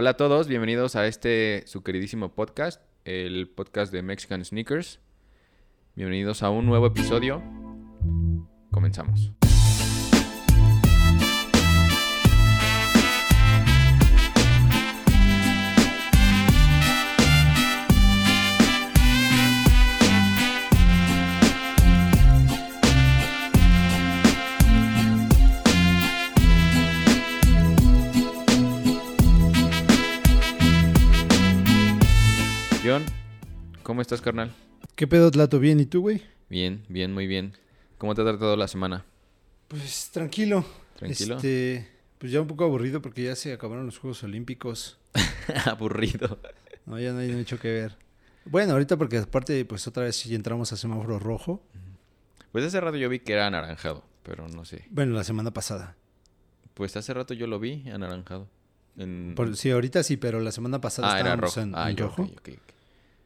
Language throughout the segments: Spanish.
Hola a todos, bienvenidos a este su queridísimo podcast, el podcast de Mexican Sneakers. Bienvenidos a un nuevo episodio. Comenzamos. ¿Cómo estás, carnal? ¿Qué pedo, Tlato? ¿Bien? ¿Y tú, güey? Bien, bien, muy bien. ¿Cómo te ha tratado la semana? Pues tranquilo. ¿Tranquilo? Este, pues ya un poco aburrido porque ya se acabaron los Juegos Olímpicos. Aburrido. No, ya no hay mucho que ver. Bueno, ahorita porque aparte, pues otra vez ya entramos a semáforo rojo. Pues hace rato yo vi que era anaranjado, pero no sé. Bueno, la semana pasada. Pues hace rato yo lo vi anaranjado. En... Por- sí, ahorita sí, pero la semana pasada ah, era estábamos rojo. en, ah, en ya, rojo. ok, ok, ok.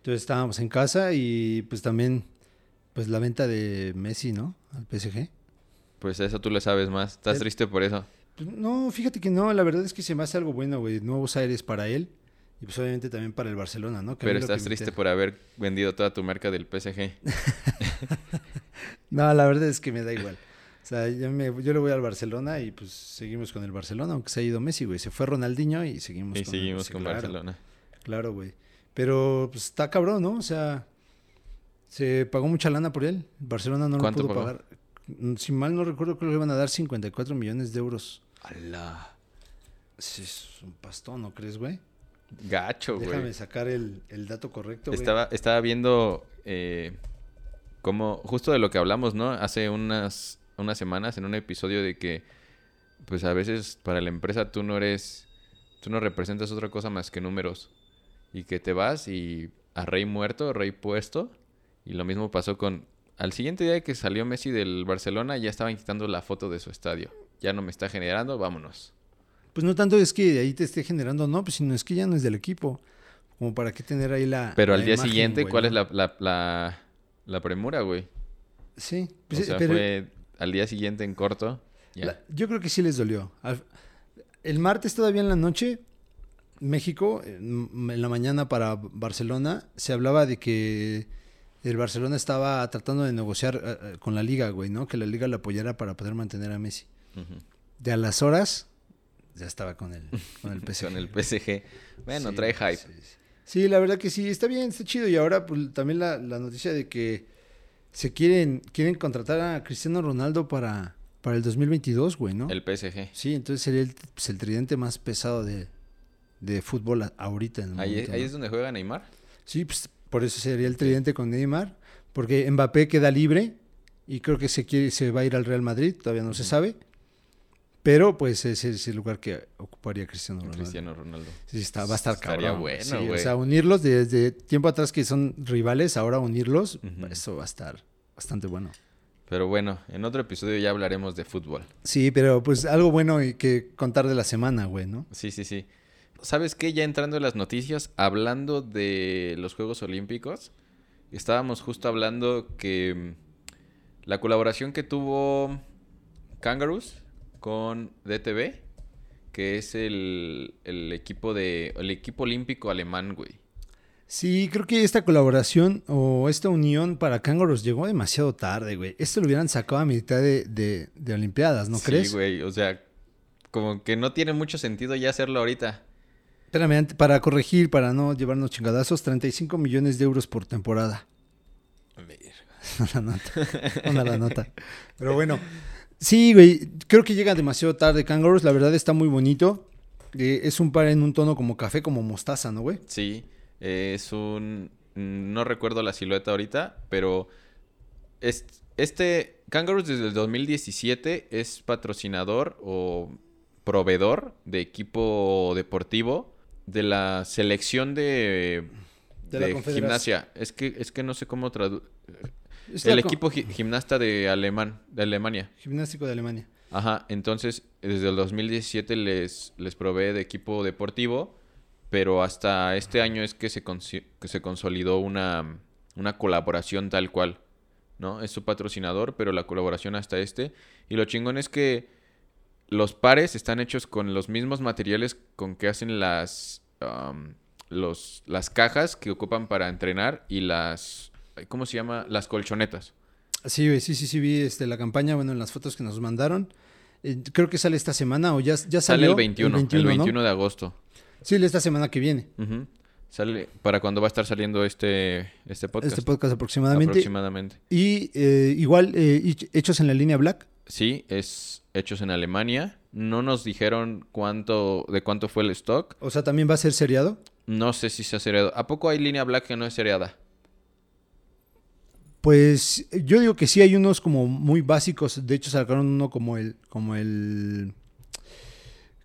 Entonces estábamos en casa y pues también, pues la venta de Messi, ¿no? Al PSG. Pues eso tú le sabes más. ¿Estás El- triste por eso? Pues, no, fíjate que no, la verdad es que se me hace algo bueno, güey. Nuevos aires para él y pues obviamente también para el Barcelona, ¿no? Que Pero lo estás triste por haber vendido toda tu marca del PSG. No, la verdad es que me da igual. O sea, yo, me, yo le voy al Barcelona y pues seguimos con el Barcelona, aunque se ha ido Messi, güey. Se fue Ronaldinho y seguimos y con el- seguimos sí, con claro, Barcelona. Claro, güey. Pero pues está cabrón, ¿no? O sea, se pagó mucha lana por él. Barcelona no lo ¿Cuánto pudo pagó? pagar. Mm, Si mal no recuerdo, creo que le iban a dar 54 millones de euros. ¡Hala! Sí, es un pastón, ¿no crees, güey? Gacho, Déjame güey. sacar el, el dato correcto, güey. Estaba, estaba viendo eh, como justo de lo que hablamos, ¿no? Hace unas, unas semanas en un episodio de que, pues a veces para la empresa tú no eres, tú no representas otra cosa más que números. Y que te vas y a rey muerto, rey puesto. Y lo mismo pasó con, al siguiente día que salió Messi del Barcelona, ya estaban quitando la foto de su estadio. Ya no me está generando, vámonos. Pues no tanto es que de ahí te esté generando, no, pues sino es que ya no es del equipo. Como para qué tener ahí la. Pero la al día imagen, siguiente, güey, ¿cuál ¿no? es la, la, la, la premura, güey? Sí, O pues, sea, pero fue al día siguiente en corto. Yo creo que sí les dolió. El martes todavía en la noche, México, en, la mañana para Barcelona, se hablaba de que el Barcelona estaba tratando de negociar eh, eh, con la liga, güey, ¿no? Que la liga la apoyara para poder mantener a Messi. De a las horas, ya estaba con el, con el PSG. Con el PSG. Bueno, Sí, trae hype. Sí, sí. Sí, la verdad que sí, está bien, está chido. Y ahora pues, también la, la noticia de que se quieren, quieren contratar a Cristiano Ronaldo para, para el 2022, güey, ¿no? El PSG. Sí, entonces sería el, pues, el tridente más pesado de, de fútbol ahorita. En el Ahí, momento, ahí ¿no? es donde juega Neymar. Sí, pues por eso sería el tridente con Neymar, porque Mbappé queda libre y creo que se quiere, se va a ir al Real Madrid, todavía no se sabe. Pero pues ese es el lugar que ocuparía Cristiano Ronaldo. Cristiano Ronaldo. Sí, está, va a estar Estaría cabrón. bueno, Sí, güey. O sea, unirlos desde tiempo atrás que son rivales, ahora unirlos, eso va a estar bastante bueno. Pero bueno, en otro episodio ya hablaremos de fútbol. Sí, pero pues algo bueno y que contar de la semana, güey, ¿no? Sí, sí, sí. ¿Sabes qué? Ya entrando en las noticias, hablando de los Juegos Olímpicos, estábamos justo hablando que mm, la colaboración que tuvo Kangaroos con DTV, que es el, el equipo de el equipo olímpico alemán, güey. Sí, creo que esta colaboración o esta unión para Kangaroos llegó demasiado tarde, güey. Esto lo hubieran sacado a mitad de, de, de Olimpiadas, ¿no sí, crees? güey, o sea, como que no tiene mucho sentido ya hacerlo ahorita. Espérame, para corregir, para no llevarnos chingadazos, 35 millones de euros por temporada. la nota. Una la nota. Pero bueno. Sí, güey. Creo que llega demasiado tarde Kangaroos. La verdad está muy bonito. Eh, es un par en un tono como café, como mostaza, ¿no, güey? Sí, eh, es un... No recuerdo la silueta ahorita, pero es- este Kangaroos desde el 2017 es patrocinador o proveedor de equipo deportivo de la selección de, De la de gimnasia. Es que, es que no sé cómo traducir. El equipo gi- gimnasta de, alemán, de Alemania. Gimnástico de Alemania. Ajá, entonces desde el 2017 les, les provee de equipo deportivo, pero hasta este año es que se, que se consolidó una, una colaboración tal cual, ¿no? Es su patrocinador, pero la colaboración hasta este. Y lo chingón es que los pares están hechos con los mismos materiales con que hacen las, um, los, las cajas que ocupan para entrenar y las, ¿cómo se llama? Las colchonetas. Sí, sí, sí, sí, vi este, la campaña, bueno, en las fotos que nos mandaron. Eh, creo que sale esta semana o ya, ya Sale salió. el 21, el 21, ¿no? de agosto. Sí, esta semana que viene. Sale para cuando va a estar saliendo este, este podcast. Este podcast aproximadamente. Aproximadamente. Y eh, igual, eh, hech- hechos en la línea Black. Sí, es hechos en Alemania. No nos dijeron cuánto, de cuánto fue el stock. O sea, también va a ser seriado. No sé si se ha seriado. ¿A poco hay línea black que no es seriada? Pues yo digo que sí hay unos como muy básicos. De hecho, sacaron uno como el, como el,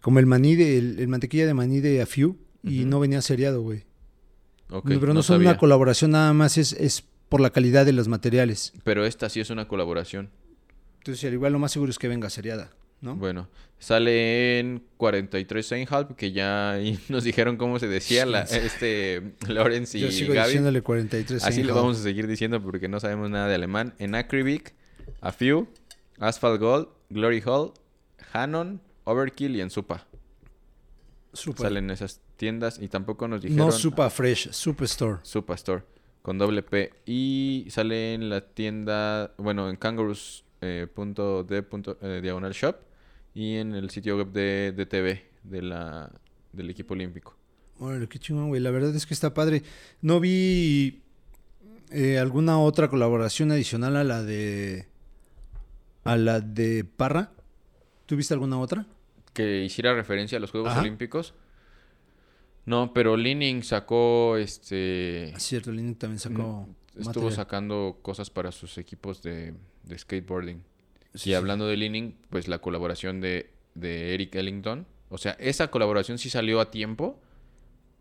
como el maní de, el, el mantequilla de maní de A Few y no venía seriado, güey. Ok, Pero no, no son sabía. una colaboración nada más, es, es por la calidad de los materiales. Pero esta sí es una colaboración. Entonces, al igual lo más seguro es que venga seriada, ¿no? Bueno, sale en 43 Einhalb, que ya nos dijeron cómo se decía la, este Lawrence y Yo sigo Gaby. diciéndole 43. Así Einhalt. vamos a seguir diciendo porque no sabemos nada de alemán. En Acrivic, A Few, Asphalt Gold, Glory Hall, Hanon, Overkill y en Supa. Super. Salen esas tiendas y tampoco nos dijeron No Super Fresh, Superstore. Supa Store con doble P. Y sale en la tienda, bueno, en kangaroos eh, punto de punto, eh, diagonal shop y en el sitio web de, de TV de la, del equipo olímpico. Órale, qué chingón, güey. La verdad es que está padre. No vi eh, alguna otra colaboración adicional a la de. a la de Parra. ¿Tuviste alguna otra? Que hiciera referencia a los Juegos Ajá. Olímpicos. No, pero Lining sacó este. Es cierto, Lini también sacó. Estuvo material. sacando cosas para sus equipos de, de skateboarding. Sí, y sí. hablando de Leaning, pues la colaboración de, de Eric Ellington. O sea, esa colaboración sí salió a tiempo,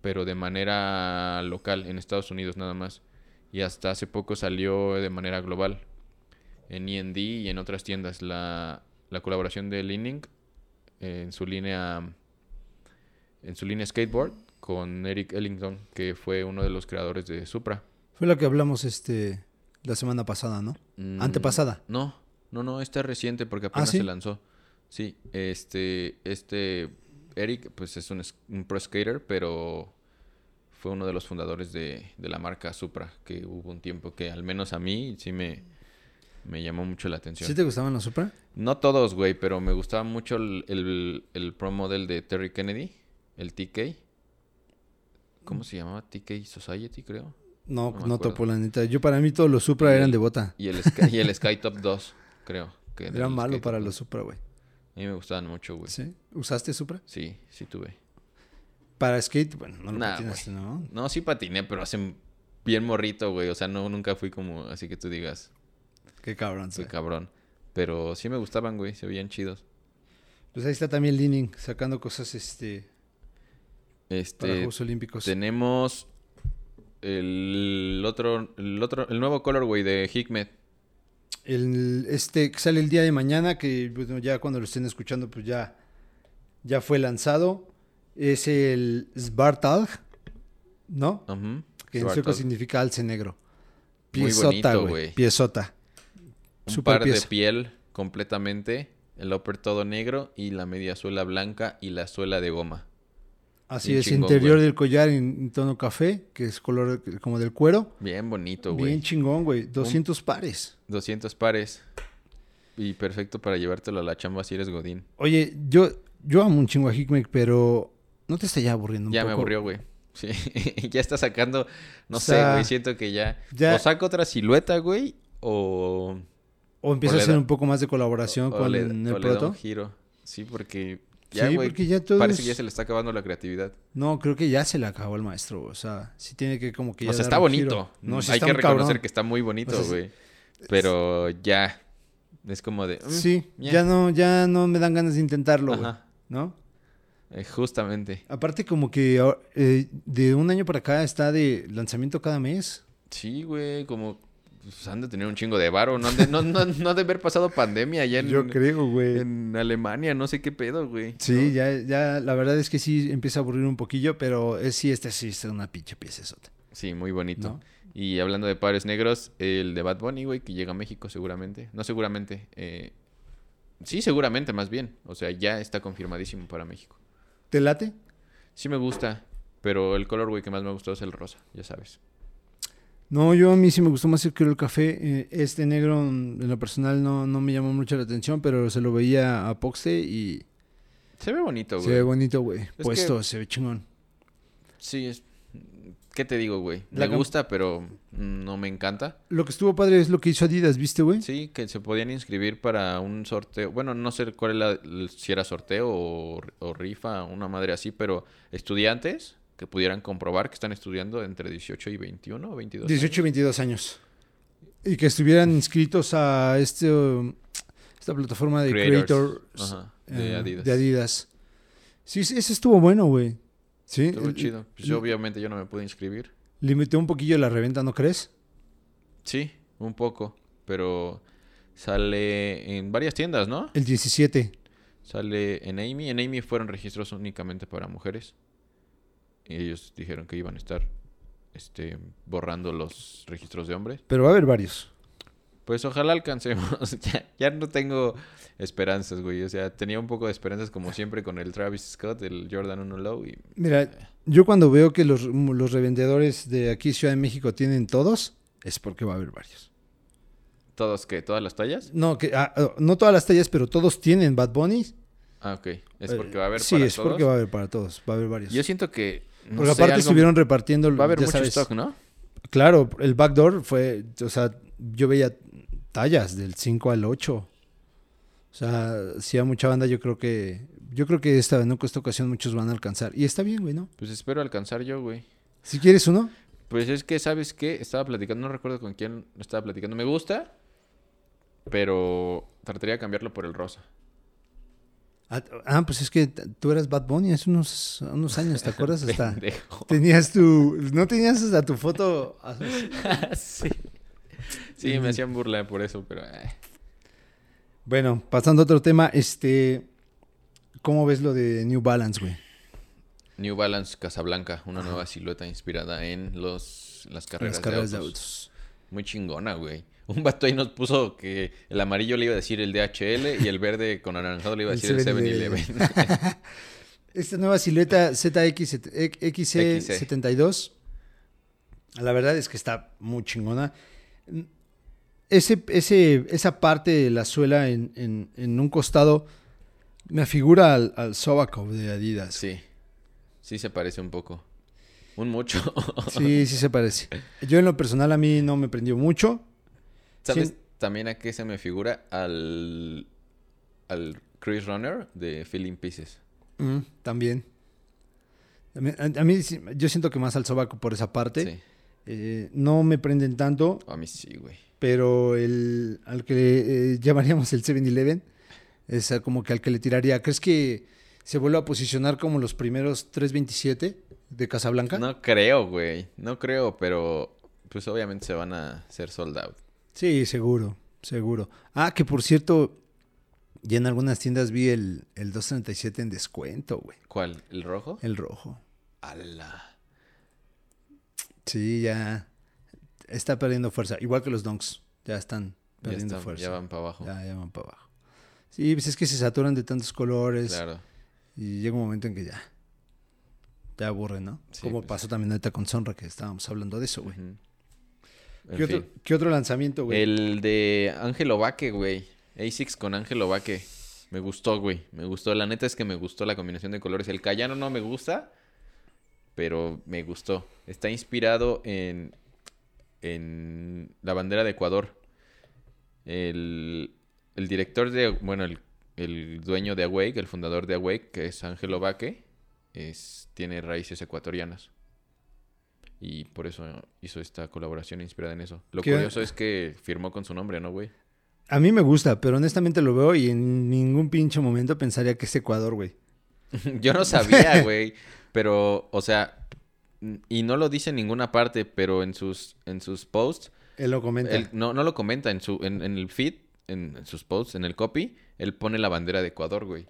pero de manera local, en Estados Unidos nada más. Y hasta hace poco salió de manera global. En E&D y en otras tiendas. La, la colaboración de Leaning en su línea en su línea skateboard con Eric Ellington, que fue uno de los creadores de Supra. Fue la que hablamos este la semana pasada, ¿no? Mm, Antepasada. No, no, no, esta es reciente porque apenas ¿Ah, sí? se lanzó. Sí, este, este, Eric, pues es un, pro skater, pero fue uno de los fundadores de, de la marca Supra, que hubo un tiempo que al menos a mí sí me, me llamó mucho la atención. ¿Sí te gustaban los Supra? No todos, güey, pero me gustaba mucho el, el, el pro model de Terry Kennedy, el TK. ¿Cómo se llamaba? TK Society, creo. No, No no, topo, la neta. Yo para mí todos los Supra Y eran de bota. Y el, Sky, y el Skytop 2, creo. Que Era malo para 2. los Supra, güey. A mí me gustaban mucho, güey. ¿Sí? ¿Usaste Supra? Sí, sí tuve. Para skate, bueno, no lo Nah, patinaste, ¿no? No, sí patiné, pero hace bien morrito, güey. O sea, no, nunca fui como así que tú digas, Qué cabrón. sí. cabrón. Pero sí me gustaban, güey. Se veían chidos. Pues ahí está también Leaning sacando cosas este para Este, Juegos Olímpicos. tenemos el otro, el otro, el nuevo colorway de Hikmet. El, este que sale el día de mañana, que bueno, ya cuando lo estén escuchando, pues ya, ya fue lanzado. Es el Svartalg, ¿no? Que en sueco significa alce negro. Piezota, güey. Piezota. Un Super par de piel completamente. El upper todo negro y la media suela blanca y la suela de goma. Así Bien es, chingón, interior güey. del collar en, en tono café, que es color como del cuero. Bien bonito, Bien güey. chingón, güey. 200 pares. 200 pares. Y perfecto para llevártelo a la chamba si eres Godín. Oye, yo, yo amo un chingo a Hickmek, pero ¿no te está ya aburriendo un Ya poco? me aburrió, güey. Sí. ya está sacando, no O sé, güey, siento que ya, ya- o saca otra silueta, güey, o, O empieza O a hacer da- un poco más de colaboración o con le, el o le da proto. un giro. Sí, porque ya, sí, porque ya todos... parece que ya se le está acabando la creatividad. No, creo que ya se le acabó el maestro, o sea, sí tiene que como que ya o sea, dar está un bonito. No, sí Hay está que reconocer cabrón. que está muy bonito, O sea, sí- güey. Pero ya, es como de... mm, Sí, ya. ya no, ya no me dan ganas de intentarlo, ¿no? eh, justamente. Aparte como que ahora- eh, de un año para acá está de lanzamiento cada mes. Sí, güey, como... pues, han de tener un chingo de varo. No han de, no, no, no han de haber pasado pandemia allá en, Yo creo, güey. en Alemania. No sé qué pedo, güey. Sí, ¿no? ya, ya, la verdad es que sí empieza a aburrir un poquillo, pero es, sí, esta sí es una pinche pieza Sí, muy bonito. Y hablando de pares negros, el de Bad Bunny, güey, que llega a México seguramente. No seguramente. eh, sí, seguramente, más bien. O sea, ya está confirmadísimo para México. ¿Te late? Sí me gusta, Pero el color, güey, que más me gustó es el rosa, ya sabes. No, yo a mí sí me gustó más el que el café. Eh, Este negro, mm, en lo personal, no, no me llamó mucho la atención, pero se lo veía a Poxte y Se ve bonito, se ve güey. bonito, güey. que- Puesto, se ve chingón. Sí, es... ¿Qué te digo, güey? La Me gusta, pero no me encanta. Lo que estuvo padre es lo que hizo Adidas, ¿viste, güey? Sí, que se podían inscribir para un sorteo. Bueno, no sé cuál era, si era sorteo o, o rifa, una madre así, pero estudiantes que pudieran comprobar que están estudiando entre 18 y 21 o 22. 18 y 22 años. Y que estuvieran inscritos a este, esta plataforma de Creators. Creators Ajá, de eh, Adidas. de Adidas. Sí, sí, ese estuvo bueno, güey. Sí, Estuvo el- chido. Pues yo, obviamente yo no me pude inscribir. limitó un poquillo la reventa, ¿no crees? Sí, un poco, pero sale en varias tiendas, ¿no? El 17. Sale en Amy. En Amy fueron registros únicamente para mujeres. Y ellos dijeron que iban a estar este, borrando los registros de hombres. Pero va a haber varios. Pues ojalá alcancemos. ya, ya no tengo esperanzas, güey. O sea, tenía un poco de esperanzas como siempre con el Travis Scott, el Jordan 1 Low. Y Mira, yo cuando veo que los, los revendedores de aquí Ciudad de México tienen todos, es porque va a haber varios. todos, ¿qué? ¿Todas las tallas? No, que ah, ah, no todas las tallas, pero todos tienen Bad Bunny. Ah, ok. Es porque va a haber Sí, para es todos. porque va a haber para todos. Va a haber varios. Yo siento que. No porque sé, aparte algo- estuvieron repartiendo. Va a haber mucho sabes, stock, ¿no? Claro, el backdoor fue, o sea, yo veía tallas del 5 al 8. O sea, si a mucha banda, yo creo que, yo creo que esta, ¿no? esta ocasión muchos van a alcanzar. Y está bien, güey, ¿no? Pues espero alcanzar yo, güey. Si quieres uno, Pues es que, ¿sabes qué? Estaba platicando, no recuerdo con quién estaba platicando. Me gusta, pero trataría de cambiarlo por el rosa. Ah, ah, pues es que tú eras Bad Bunny hace unos, unos años, ¿te acuerdas? Hasta Pendejo. tenías tu, no tenías hasta tu foto. sí. Sí, me hacían burla por eso, pero... eh. Bueno, pasando a otro tema, este, ¿cómo ves lo de New Balance, güey? New Balance Casablanca, una nueva silueta inspirada en los las carreras, Las carreras de, de autos. autos. Muy chingona, güey. Un vato ahí nos puso que el amarillo le iba a decir el DHL y el verde con anaranjado le iba a decir el 7-Eleven. 7-Eleven. Esta nueva silueta ZX72, la verdad es que está muy chingona. Ese, ese, esa parte de la suela en, en- en un costado me afigura al, al Sobakov de Adidas. sí, sí se parece un poco. Un mucho. Sí, sí se parece. Yo en lo personal a mí no me prendió mucho. ¿Sabes Sí. también a qué se me figura? Al, al Chris Runner de Feeling Pieces. Mm, también. A, a mí yo siento que más al Sobakov por esa parte. Sí. Eh, no me prenden tanto. A mí sí, güey. pero el al que eh, llamaríamos el 7-Eleven es como que al que le tiraría. ¿Crees que se vuelve a posicionar como los primeros 327 de Casablanca? No creo, güey. No creo, pero pues obviamente se van a hacer sold out. Sí, seguro, seguro. Ah, que por cierto, ya en algunas tiendas vi el, el 237 en descuento, güey. ¿Cuál? ¿El rojo? El rojo. ¡Ala! Sí, ya está perdiendo fuerza. Igual que los donks, ya están Ya, perdiendo fuerza. ya van para abajo. Ya, ya van para abajo. Sí, pues es que se saturan de tantos colores. Claro. Y llega un momento en que ya. Ya aburre, ¿no? Sí, Como pues. pasó también ahorita con Sonra, que estábamos hablando de eso, güey. ¿Qué, otro, fin. qué otro lanzamiento, güey? El de Ángel Ovaque, güey. ASICS con Ángel Ovaque. Me gustó, güey. Me gustó. La neta es que me gustó la combinación de colores. El Cayano no me gusta, pero me gustó. Está inspirado en, en la bandera de Ecuador. El, el director de, bueno, el, el dueño de Awake, el fundador de Awake, que es Ángel Ovaque, es, tiene raíces ecuatorianas. Y por eso hizo esta colaboración inspirada en eso. Lo ¿Qué- curioso es que firmó con su nombre, ¿no, güey? A mí me gusta, pero honestamente lo veo y en ningún pinche momento pensaría que es Ecuador, güey. Yo no sabía, güey. Pero, o sea, y no lo dice en ninguna parte, pero en sus, en sus posts, Él lo comenta. él no, no lo comenta en su, en, en el feed, en, en sus posts, en el copy, él pone la bandera de Ecuador, güey.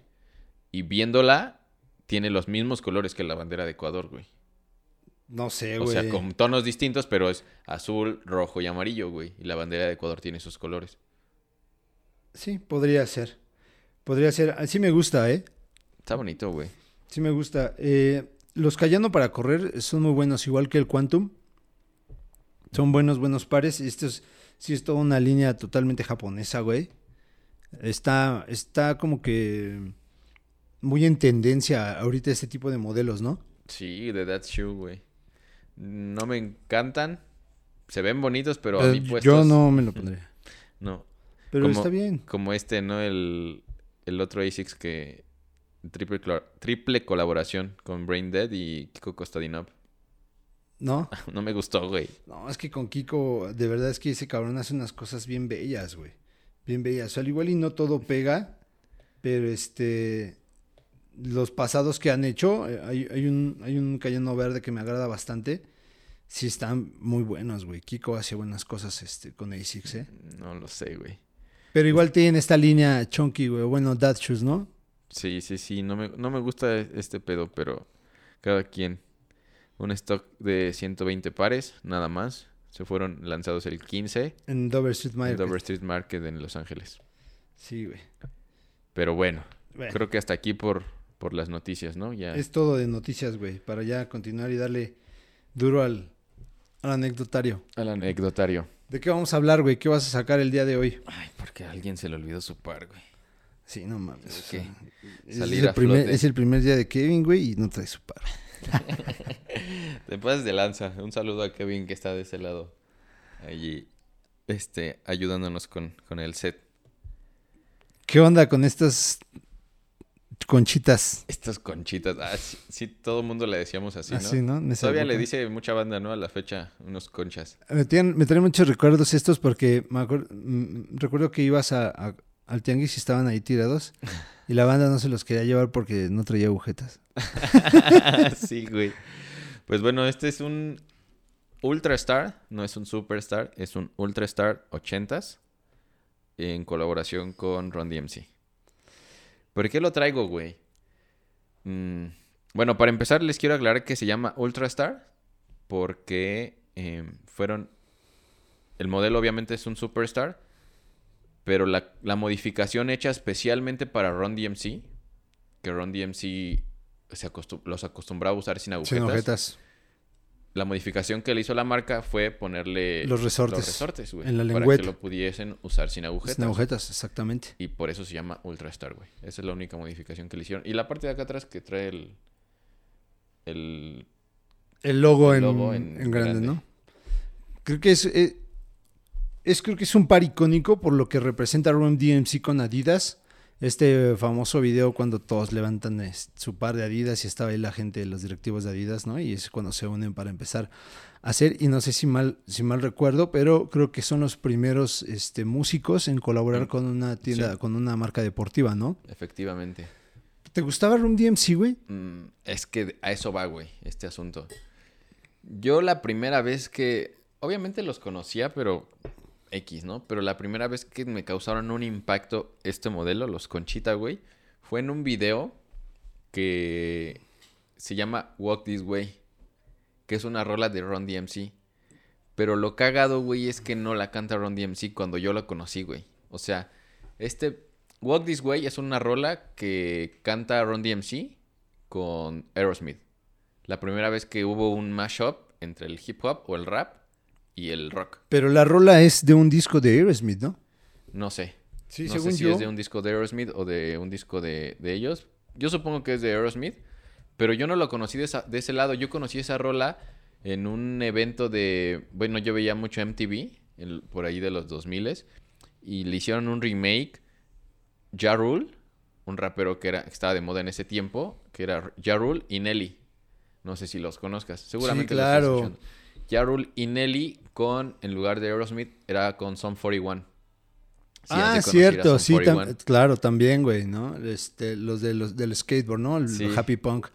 Y viéndola, tiene los mismos colores que la bandera de Ecuador, güey. No sé, O güey. sea, con tonos distintos, pero es azul, rojo y amarillo, güey. Y la bandera de Ecuador tiene esos colores. Sí, podría ser. Podría ser. Ah, Sí me gusta, ¿eh? Está bonito, güey. Sí me gusta. Eh, los Cayano para correr son muy buenos, igual que el Quantum. Son buenos, buenos pares. Esto es, sí es toda una línea totalmente japonesa, güey. Está, está como que muy en tendencia ahorita este tipo de modelos, ¿no? Sí, de That Shoe, güey. No me encantan. Se ven bonitos, pero a mí puestos... Yo no me lo pondría. No. Pero Como- está bien. Como este, ¿no? El, el otro ASICS que... Triple, triple colaboración con Brain Dead y Kiko Kostadinov. ¿No? No me gustó, güey. No, es que con Kiko, de verdad es que ese cabrón hace unas cosas bien bellas, güey. Bien bellas. O sea, al igual y no todo pega, pero este. Los pasados que han hecho, eh, hay, hay un, hay un Cayano verde que me agrada bastante. Sí, están muy buenos, güey. Kiko hace buenas cosas este, con ASICS, ¿eh? No lo sé, güey. Pero igual tiene esta línea chunky, güey. Bueno, Dad Shoes, ¿no? Sí, sí, sí. No me, no me gusta este pedo, pero cada quien. Un stock de 120 pares, nada más. Se fueron lanzados el 15 En Dover Street en Market. Dover Street Market en Los Ángeles. Sí, güey. Pero bueno, Bueno, creo que hasta aquí por, por las noticias, ¿no? Ya. Es todo de noticias, güey. Para ya continuar y darle duro al, al anecdotario. Al anecdotario. ¿De qué vamos a hablar, güey? ¿Qué vas a sacar el día de hoy? Ay, porque a alguien se le olvidó su par, güey. Sí, no mames. Es o el a primer, flote. es el primer día de Kevin, güey, y no trae su par. Te pasas de lanza. Un saludo a Kevin que está de ese lado. Allí, este, ayudándonos con, con el set. ¿Qué onda con estas conchitas? Estas conchitas. Ah, sí, sí, todo el mundo le decíamos así, ¿no? Así, ¿no? Todavía le dice mucha banda, ¿no? A la fecha, unos conchas. Me, tienen- me traen muchos recuerdos estos porque me acuer- mm, recuerdo que ibas a, a- al tianguis y estaban ahí tirados y la banda no se los quería llevar porque no traía agujetas. sí, güey. Pues bueno, este es un Ultra Star, no es un Superstar, es un Ultra Star 80s en colaboración con Ron DMC. ¿Por qué lo traigo, güey? Mm, bueno, para empezar les quiero aclarar que se llama Ultra Star porque eh, fueron... El modelo obviamente es un Superstar, pero la, la modificación hecha especialmente para Ron DMC, que Ron DMC se acostum- los acostumbraba a usar sin agujetas. Sin agujetas. La modificación que le hizo la marca fue ponerle Los resortes. los resortes, güey, En la para lengüeta. que lo pudiesen usar sin agujetas. Sin agujetas, exactamente. Y por eso se llama Ultra Star, güey. Esa es la única modificación que le hicieron. Y la parte de acá atrás que trae el el El logo, El en, logo en en grande, grande. ¿no? Creo que es, eh, es, creo que es un par icónico por lo que representa Ron DMC con Adidas. Este famoso video cuando todos levantan su par de Adidas y estaba ahí la gente, los directivos de Adidas, ¿no? Y es cuando se unen para empezar a hacer, y no sé si mal, si mal recuerdo, pero creo que son los primeros este, músicos en colaborar Mm, con una tienda, sí. con una marca deportiva, ¿no? efectivamente. ¿Te gustaba Ron DMC, güey? Mm, es que a eso va, güey, este asunto. Yo la primera vez que obviamente los conocía, pero X, ¿no? Pero la primera vez que me causaron un impacto este modelo, los Conchita, güey, fue en un video que se llama Walk This Way, que es una rola de Ron DMC. Pero lo cagado, güey, es que no la canta Ron DMC cuando yo lo conocí, güey. O sea, este Walk This Way es una rola que canta Ron DMC con Aerosmith. La primera vez que hubo un mashup entre el hip hop o el rap y el rock. Pero la rola es de un disco de Aerosmith, ¿no? No sé. Sí, no según sé si yo. es de un disco de Aerosmith o de un disco de, de ellos. Yo supongo que es de Aerosmith, pero yo no lo conocí de, esa- de ese lado. Yo conocí esa rola en un evento de... Bueno, yo veía mucho MTV, el- por ahí de los 2000 y le hicieron un remake. Ja Rule, un rapero que, era, que estaba de moda en ese tiempo, que era Ja Rule y Nelly. No sé si los conozcas. Seguramente los estás claro. escuchando. Ja Rule y Nelly con, en lugar de Aerosmith, era con Son 41. Sí, has ah, cierto, sí, 41. tam- claro, también, güey, ¿no? Este, los de los del skateboard, ¿no? El Sí. Happy Punk.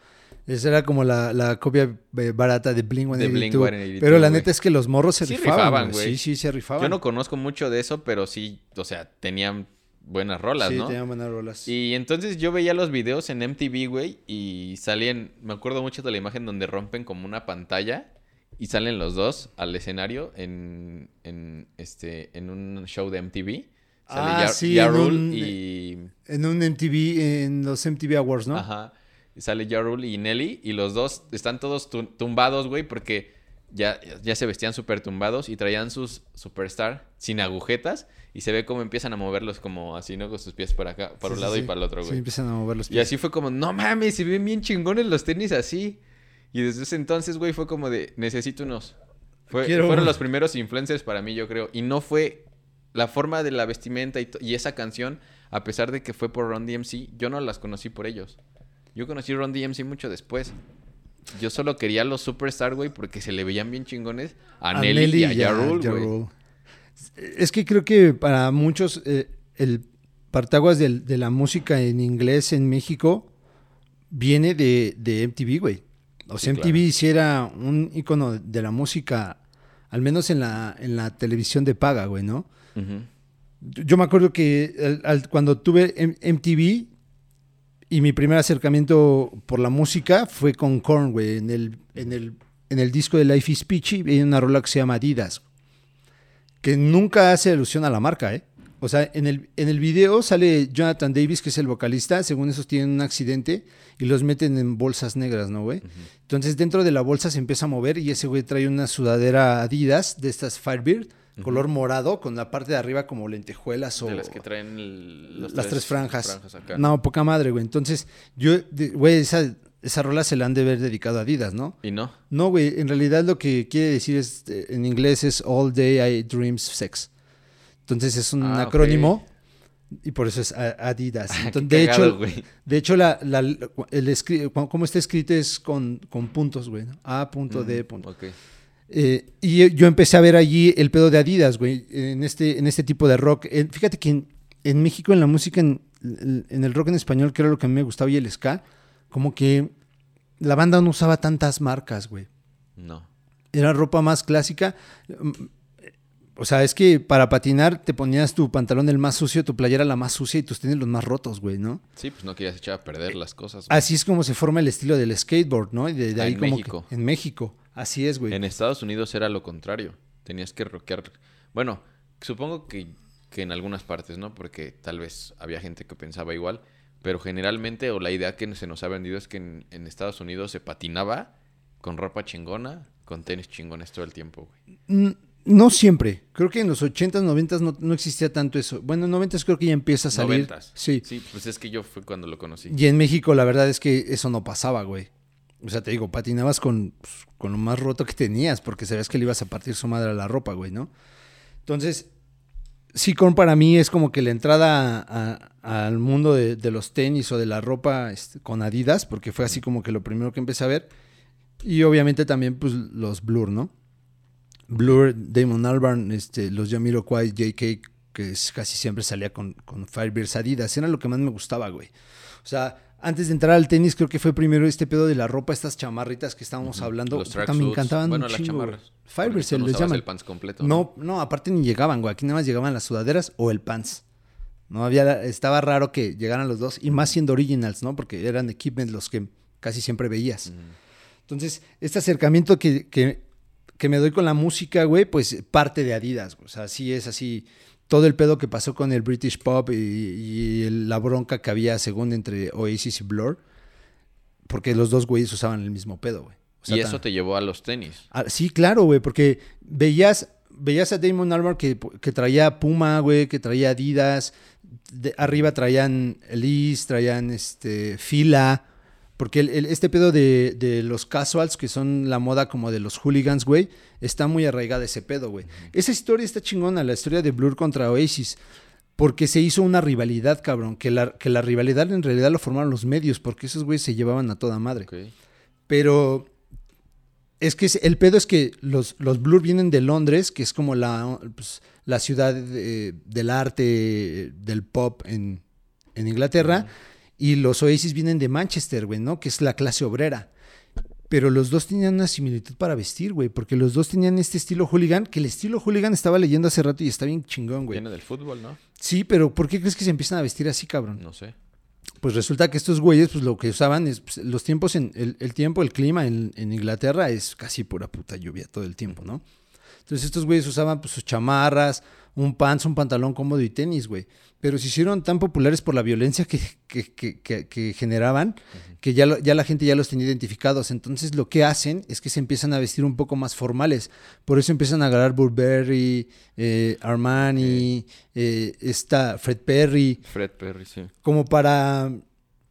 Esa era como la, la copia eh, barata de Blink De 182. Blink-182, Pero la neta es que los morros se Sí rifaban, güey. Sí, sí, se rifaban. Yo no conozco mucho de eso, pero sí, o sea, tenían buenas rolas, sí, ¿no? tenían buenas rolas. Y entonces yo veía los videos en MTV, güey, y salían, me acuerdo mucho de la imagen donde rompen como una pantalla y salen los dos al escenario en, en este, en un show de MTV. Sale Ah, sí, Ja en un- y... En un MTV, en los MTV Awards, ¿no? Ajá. sale Ja Rule y Nelly. Y los dos están todos tu- tumbados, güey, porque ya, ya se vestían súper tumbados y traían sus Superstar sin agujetas. Y se ve cómo empiezan a moverlos como así, ¿no? Con sus pies por acá, por Sí, un sí, lado y sí. para el otro, Sí, güey. empiezan a mover los Y pies. así fue como, no mames, se ven bien chingones los tenis así. Y desde ese entonces, güey, fue como de, necesito unos. Fue- Quiero fueron los primeros influencers para mí, yo creo. Y no fue la forma de la vestimenta y, y esa canción, a pesar de que fue por Ron DMC, yo no las conocí por ellos. Yo conocí Ron DMC mucho después. Yo solo quería los Superstar, güey, porque se le veían bien chingones a, A Nelly, y a Rule, güey. Rule. Es que creo que para muchos eh, el partaguas de, la música en inglés en México viene de, de MTV, güey. O sea, Sí, MTV claro. sí era un icono de la música, al menos en la, en la televisión de paga, güey, ¿no? Yo yo me acuerdo que al- al- cuando tuve M- MTV y mi primer acercamiento por la música fue con Korn, güey, en el, en, el, en el disco de Life is Peachy hay una rola que se llama Adidas, que nunca hace alusión a la marca, ¿eh? O sea, en el, en el video sale Jonathan Davis, que es el vocalista, según esos tienen un accidente y los meten en bolsas negras, ¿no, güey? Entonces dentro de la bolsa se empieza a mover y ese güey trae una sudadera Adidas de estas Firebird, color morado, con la parte de arriba como lentejuelas o... De las que traen el- las tres franjas. acá. No, poca madre, güey. Entonces, yo, güey, esa, esa rola se la han de haber dedicado a Adidas, ¿no? Y no. No, güey, en realidad lo que quiere decir es, eh, en inglés es All Day I Dreams Sex. Entonces es un Ah, acrónimo y por eso es Adidas. Ah, Entonces, de, cagado, hecho, de hecho, la, la- el como está escrito es con, con puntos, güey. ¿no? A punto, D punto. Eh, y yo empecé a ver allí el pedo de Adidas, güey, en este, en este tipo de rock. Eh, fíjate que en, en México, en la música, en, en el rock en español, que era lo que a mí me gustaba, y el ska, como que la banda no usaba tantas marcas, güey. No. Era ropa más clásica. O sea, es que para patinar te ponías tu pantalón el más sucio, tu playera la más sucia y tus tenis los más rotos, güey, ¿no? Sí, pues no querías echar a perder las cosas. güey. Así es como se forma el estilo del skateboard, ¿no? Y de, de Ah, ahí en como que- México. en México. Así es, güey. En Estados Unidos era lo contrario. Tenías que rockear. Bueno, supongo que, que en algunas partes, ¿no? Porque tal vez había gente que pensaba igual. Pero generalmente, o la idea que se nos ha vendido es que en, en Estados Unidos se patinaba con ropa chingona, con tenis chingones todo el tiempo, güey. Mm, No siempre. Creo que en los 80s, 90s no, no existía tanto eso. Bueno, en 90s creo que ya empieza a salir. Noventas. Sí. Sí, pues es que yo fue cuando lo conocí. Y en México la verdad es que eso no pasaba, güey. O sea, te digo, patinabas con, pues, con lo más roto que tenías porque sabías que le ibas a partir su madre a la ropa, güey, ¿no? Entonces, sí, con para mí es como que la entrada al mundo de, de los tenis o de la ropa este, con Adidas, porque fue así como que lo primero que empecé a ver. Y obviamente también, pues, los Blur, ¿no? Blur, Damon Albarn, este, los Jamiroquai, JK, que es- casi siempre salía con, con Firebirds Adidas. Era lo que más me gustaba, güey. O sea, antes de entrar al tenis, creo que fue primero este pedo de la ropa, estas chamarritas que estábamos hablando. Los Puta, me encantaban Bueno, un las chingo, chamarras. Firebirds se no les llaman. el pants completo. No, no, aparte ni llegaban, güey. Aquí nada más llegaban las sudaderas o el pants. No había, estaba raro que llegaran los dos, y más siendo originals, ¿no? Porque eran equipment los que casi siempre veías. Entonces, este acercamiento que, que, que me doy con la música, güey, pues parte de Adidas. güey. O sea, sí es así. Todo el pedo que pasó con el British Pop y, la bronca que había, según entre Oasis y Blur, porque los dos güeyes usaban el mismo pedo, güey. O sea, y tan- eso te llevó a los tenis. Ah, sí, claro, güey, porque veías, veías a Damon Albarn que, que traía Puma, güey, que traía Adidas, de, arriba traían Elise, traían este, Fila, porque el- el- este pedo de, de los casuals, que son la moda como de los hooligans, güey, está muy arraigada ese pedo, güey. Esa historia está chingona, la historia de Blur contra Oasis. Porque se hizo una rivalidad, cabrón. Que la, que la rivalidad en realidad lo formaron los medios, porque esos güeyes se llevaban a toda madre. Pero es que el pedo es que los, los Blur vienen de Londres, que es como la, pues, la ciudad de- del arte, del pop en, en Inglaterra, y los Oasis vienen de Manchester, güey, ¿no? Que es la clase obrera. Pero los dos tenían una similitud para vestir, güey, porque los dos tenían este estilo hooligan, que el estilo hooligan estaba leyendo hace rato y está bien chingón, güey. Viene del fútbol, ¿no? Sí, pero ¿por qué crees que se empiezan a vestir así, cabrón? No sé. Pues resulta que estos güeyes, pues lo que usaban es pues, los tiempos en el, el tiempo, el clima en, en Inglaterra es casi pura puta lluvia todo el tiempo, ¿no? Entonces estos güeyes usaban pues, sus chamarras, un pants, un pantalón cómodo y tenis, güey. Pero se hicieron tan populares por la violencia que, que, que, generaban que ya, lo- ya la gente ya los tenía identificados. Entonces lo que hacen es que se empiezan a vestir un poco más formales. Por eso empiezan a agarrar Burberry, eh, Armani, eh, esta Fred Perry, Fred Perry, sí. como para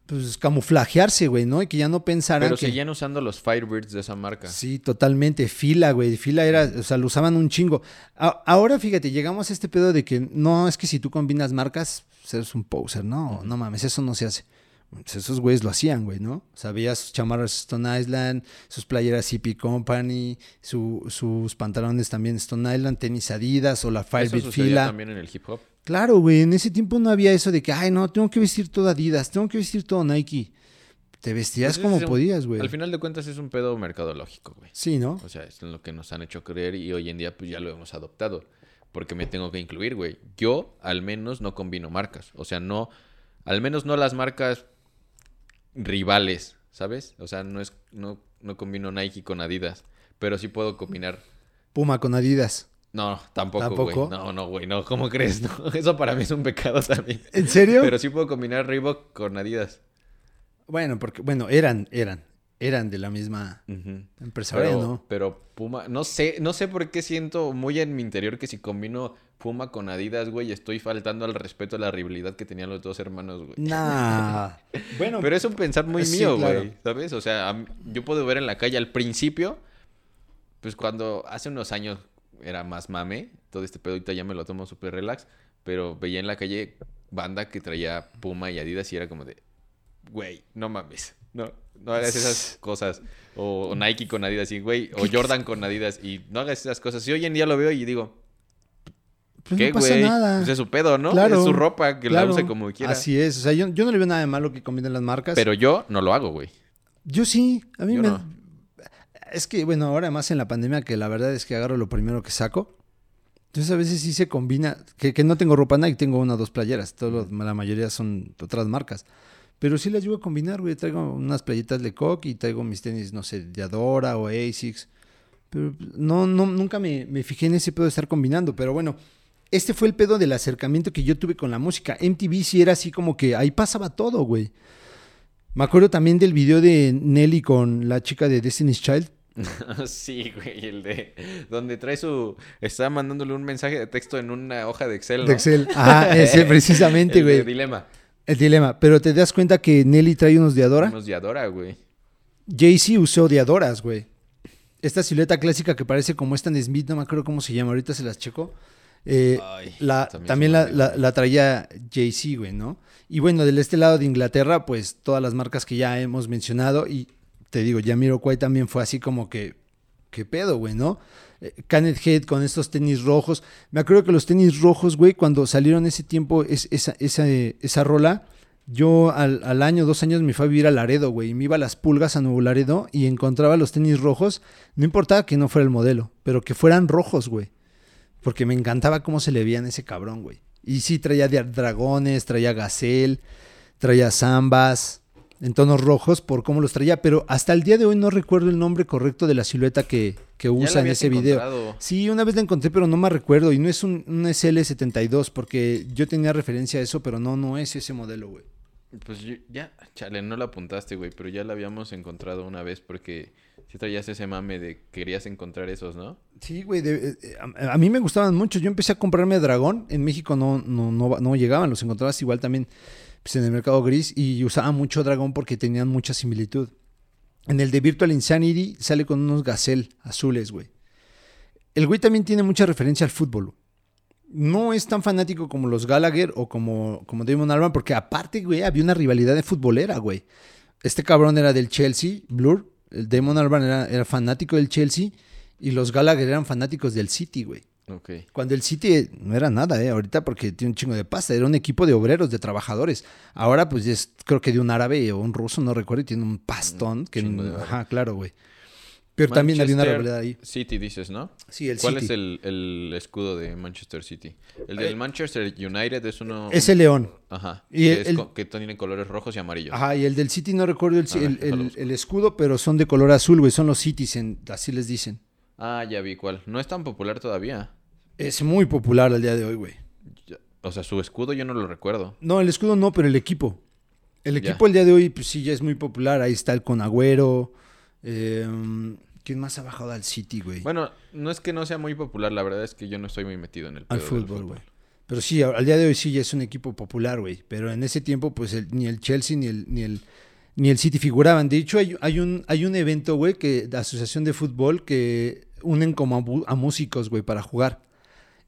pues camuflajearse, güey, ¿no? Y que ya no pensaran Pero que... seguían usando los Firebirds de esa marca. Sí, totalmente. Fila, güey. Fila era, o sea, lo usaban un chingo. A- ahora, fíjate, llegamos a este pedo de que no, es que si tú combinas marcas, pues, eres un poser. No, no mames, eso no se hace. Pues esos güeyes lo hacían, güey, ¿no? O sea, sus chamarras Stone Island, sus playeras CP Company, su- sus pantalones también Stone Island, tenis Adidas o la Firebird Fila. también en el hip hop. Claro, güey, en ese tiempo no había eso de que, ay, no, tengo que vestir todo Adidas, tengo que vestir todo Nike. Te vestías Pues como un- podías, güey. Al final de cuentas es un pedo mercadológico, güey. Sí, ¿no? O sea, es lo que nos han hecho creer y hoy en día pues ya lo hemos adoptado. Porque me tengo que incluir, güey. Yo al menos no combino marcas. O sea, no, al menos no las marcas rivales, ¿sabes? O sea, no es, no, no combino Nike con Adidas. Pero sí puedo combinar. Puma con Adidas. No, tampoco, ¿Tampoco? güey. No, no, güey, no. ¿Cómo crees? No, eso para mí es un pecado también. ¿En serio? Pero sí puedo combinar Reebok con Adidas. Bueno, porque, bueno, eran, eran, eran de la misma empresa, ahora Pero, ¿no? pero Puma, no sé, no sé por qué siento muy en mi interior que si combino Puma con Adidas, güey, estoy faltando al respeto a la rivalidad que tenían los dos hermanos, güey. Nah. bueno, Pero es un pensar muy Sí, mío, claro. güey, ¿sabes? O sea, yo puedo ver en la calle al principio, pues cuando hace unos años era más mame, todo este pedo ahorita ya me lo tomo súper relax, pero veía en la calle banda que traía Puma y Adidas y era como de, güey, no mames, no, no hagas esas cosas. O, o Nike con Adidas y, güey, o Jordan con Adidas y no hagas esas cosas. Y hoy en día lo veo y digo, pues ¿qué, no pasa güey? nada. Pues es su pedo, ¿no? Claro, es su ropa, que claro. la use como quiera. Así es, o sea, yo, yo no le veo nada de malo que combinen las marcas. Pero yo no lo hago, güey. yo sí, a mí Yo me... no. Es que, bueno, ahora más en la pandemia que la verdad es que agarro lo primero que saco. Entonces a veces sí se combina, que, que no tengo ropa Nike, tengo una o dos playeras, todo lo- la mayoría son otras marcas. Pero sí las llevo a combinar, güey. Traigo unas playitas Lecoq y traigo mis tenis, no sé, de Adora o Asics. Pero no, no, nunca me, me fijé en ese pedo de estar combinando. Pero bueno, este fue el pedo del acercamiento que yo tuve con la música. MTV sí era así como que ahí pasaba todo, güey. Me acuerdo también del video de Nelly con la chica de Destiny's Child. sí, güey, el de donde trae su está mandándole un mensaje de texto en una hoja de Excel, ¿no? De Excel. Ajá, ese precisamente, El de güey. dilema. El dilema. Pero te das cuenta que Nelly trae unos de Adora. Unos de Adora, güey. Jay-Z usó de Adoras, güey. Esta silueta clásica que parece como Stan Smith, no me acuerdo cómo se llama, ahorita se las checo. Eh, Ay, la, también la, la- la traía Jay-Z, güey, ¿no? Y bueno, del este lado de Inglaterra, pues todas las marcas que ya hemos mencionado. Y te digo, Jamiroquai también fue así como que, ¿qué pedo, güey, no? Eh, Canet Head con estos tenis rojos. Me acuerdo que los tenis rojos, güey, cuando salieron ese tiempo, es, esa, esa, esa rola, yo al, al año, dos años me fui a vivir a Laredo, güey. y Me iba a las pulgas a Nuevo Laredo y encontraba los tenis rojos. No importaba que no fuera el modelo, pero que fueran rojos, güey. Porque me encantaba cómo se le veían ese cabrón, güey. Y sí, traía dragones, traía gacel, traía zambas en tonos rojos por cómo los traía. Pero hasta el día de hoy no recuerdo el nombre correcto de la silueta que, que usa en ese video. Sí, una vez la encontré, pero no me recuerdo. Y no es un, un SL72, porque yo tenía referencia a eso, pero no, no es ese modelo, güey. Pues yo- ya, chale, no la apuntaste, güey, pero ya la habíamos encontrado una vez porque si traías ese mame de querías encontrar esos, ¿no? Sí, güey, de- eh, a, a mí me gustaban mucho. Yo empecé a comprarme Dragón. En México no, no, no, no llegaban, los encontrabas igual también pues, en el mercado gris. Y usaba mucho Dragón porque tenían mucha similitud. En el de Virtual Insanity sale con unos gazelle azules, güey. El güey también tiene mucha referencia al fútbol. No es tan fanático como los Gallagher o como, como Damon Albarn, porque aparte, güey, había una rivalidad de futbolera, güey. Este cabrón era del Chelsea, Blur. El Damon Albarn era, era fanático del Chelsea y los Gallagher eran fanáticos del City, güey. Cuando el City no era nada, ¿eh? Ahorita porque tiene un chingo de pasta. Era un equipo de obreros, de trabajadores. Ahora, pues, es creo que de un árabe o un ruso, no recuerdo, y tiene un pastón. Que, ajá, claro, güey. Pero también había una Manchester rivalidad ahí. City dices, ¿no? Sí, el ¿Cuál City. es el, el escudo de Manchester City? El del Eh, Manchester United es uno... Es el león. Ajá. y que, el- es el- co- que tiene colores rojos y amarillos. Ajá, y el del City no recuerdo el, A ver, el- el- déjalo busco. el escudo, pero son de color azul, güey. Son los Cities, en, así les dicen. Ah, ya vi cuál. No es tan popular todavía. Es muy popular al día de hoy, güey. O sea, su escudo yo no lo recuerdo. No, el escudo no, pero el equipo. El equipo al día de hoy, pues sí, ya es muy popular. Ahí está el Conagüero. Eh, ¿Quién más ha bajado al City, güey? Bueno, no es que no sea muy popular, la verdad es que yo no estoy muy metido en el al pedo fútbol, güey. Pero sí, al día de hoy sí ya es un equipo popular, güey. Pero en ese tiempo, pues el- ni el Chelsea ni el, ni el, ni el City figuraban. De hecho, hay, hay un, hay un evento, güey, que de asociación de fútbol que unen como a músicos, güey, para jugar.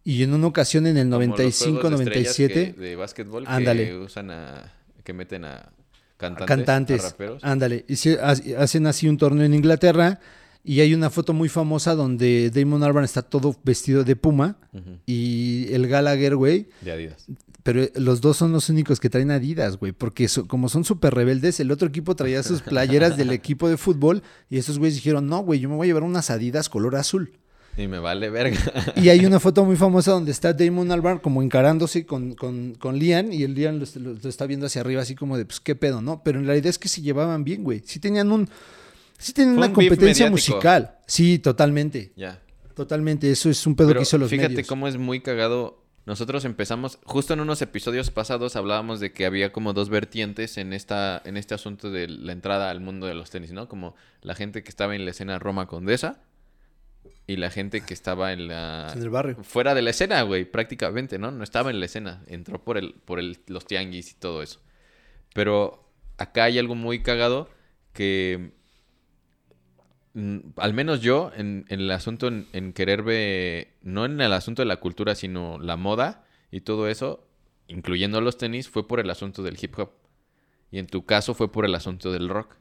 Y en una ocasión en el Como los 95, juegos de estrellas 97, que- de básquetbol Ándale. que usan a... que meten a cantantes, cantantes, a raperos. ándale, y ha- hacen así un torneo en Inglaterra y hay una foto muy famosa donde Damon Albarn está todo vestido de puma y el Gallagher, güey, De Adidas. pero los dos son los únicos que traen Adidas, güey, porque so- como son súper rebeldes, el otro equipo traía sus playeras del equipo de fútbol y esos güeyes dijeron, no, güey, yo me voy a llevar unas Adidas color azul. Y me vale verga. Y hay una foto muy famosa donde está Damon Albarn como encarándose con, con, con Liam y el Liam lo, lo- lo está viendo hacia arriba así como de, pues, qué pedo, ¿no? Pero en realidad es que se llevaban bien, güey. Sí tenían un... Sí tenían Fue una un competencia musical. Sí, totalmente. ya. Totalmente. Eso es un pedo Pero que hizo los fíjate medios. cómo es muy cagado. Nosotros empezamos, justo en unos episodios pasados hablábamos de que había como dos vertientes en esta, en este asunto de la entrada al mundo de los tenis, ¿no? Como la gente que estaba en la escena Roma Condesa y la gente que estaba en la En el barrio. fuera de la escena, güey, prácticamente, ¿no? No estaba en la escena, entró por el, por el, los tianguis y todo eso. Pero acá hay algo muy cagado que, mm, al menos yo, en, en el asunto, en, en querer ver, no en el asunto de la cultura, sino la moda y todo eso, incluyendo los tenis, fue por el asunto del hip hop. Y en tu caso fue por el asunto del rock.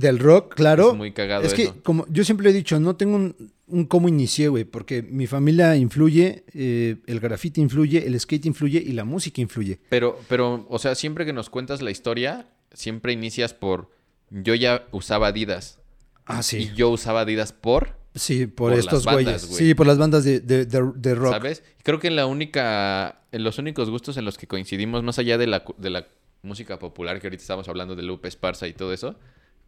Del rock, claro. Es muy cagado Es que, eso. como yo siempre he dicho, no tengo un, un cómo inicié, güey, porque mi familia influye, eh, el graffiti influye, el skate influye y la música influye. Pero, pero, o sea, siempre que nos cuentas la historia, siempre inicias por yo ya usaba Adidas. Ah, Y yo usaba Adidas por, Sí, por, por estos bandas, güeyes. güey. Sí, por las bandas de, de, de- de rock. ¿sabes? Creo que en la única, en los únicos gustos en los que coincidimos, más allá de la, de la música popular, que ahorita estamos hablando de Lupe Esparza y todo eso,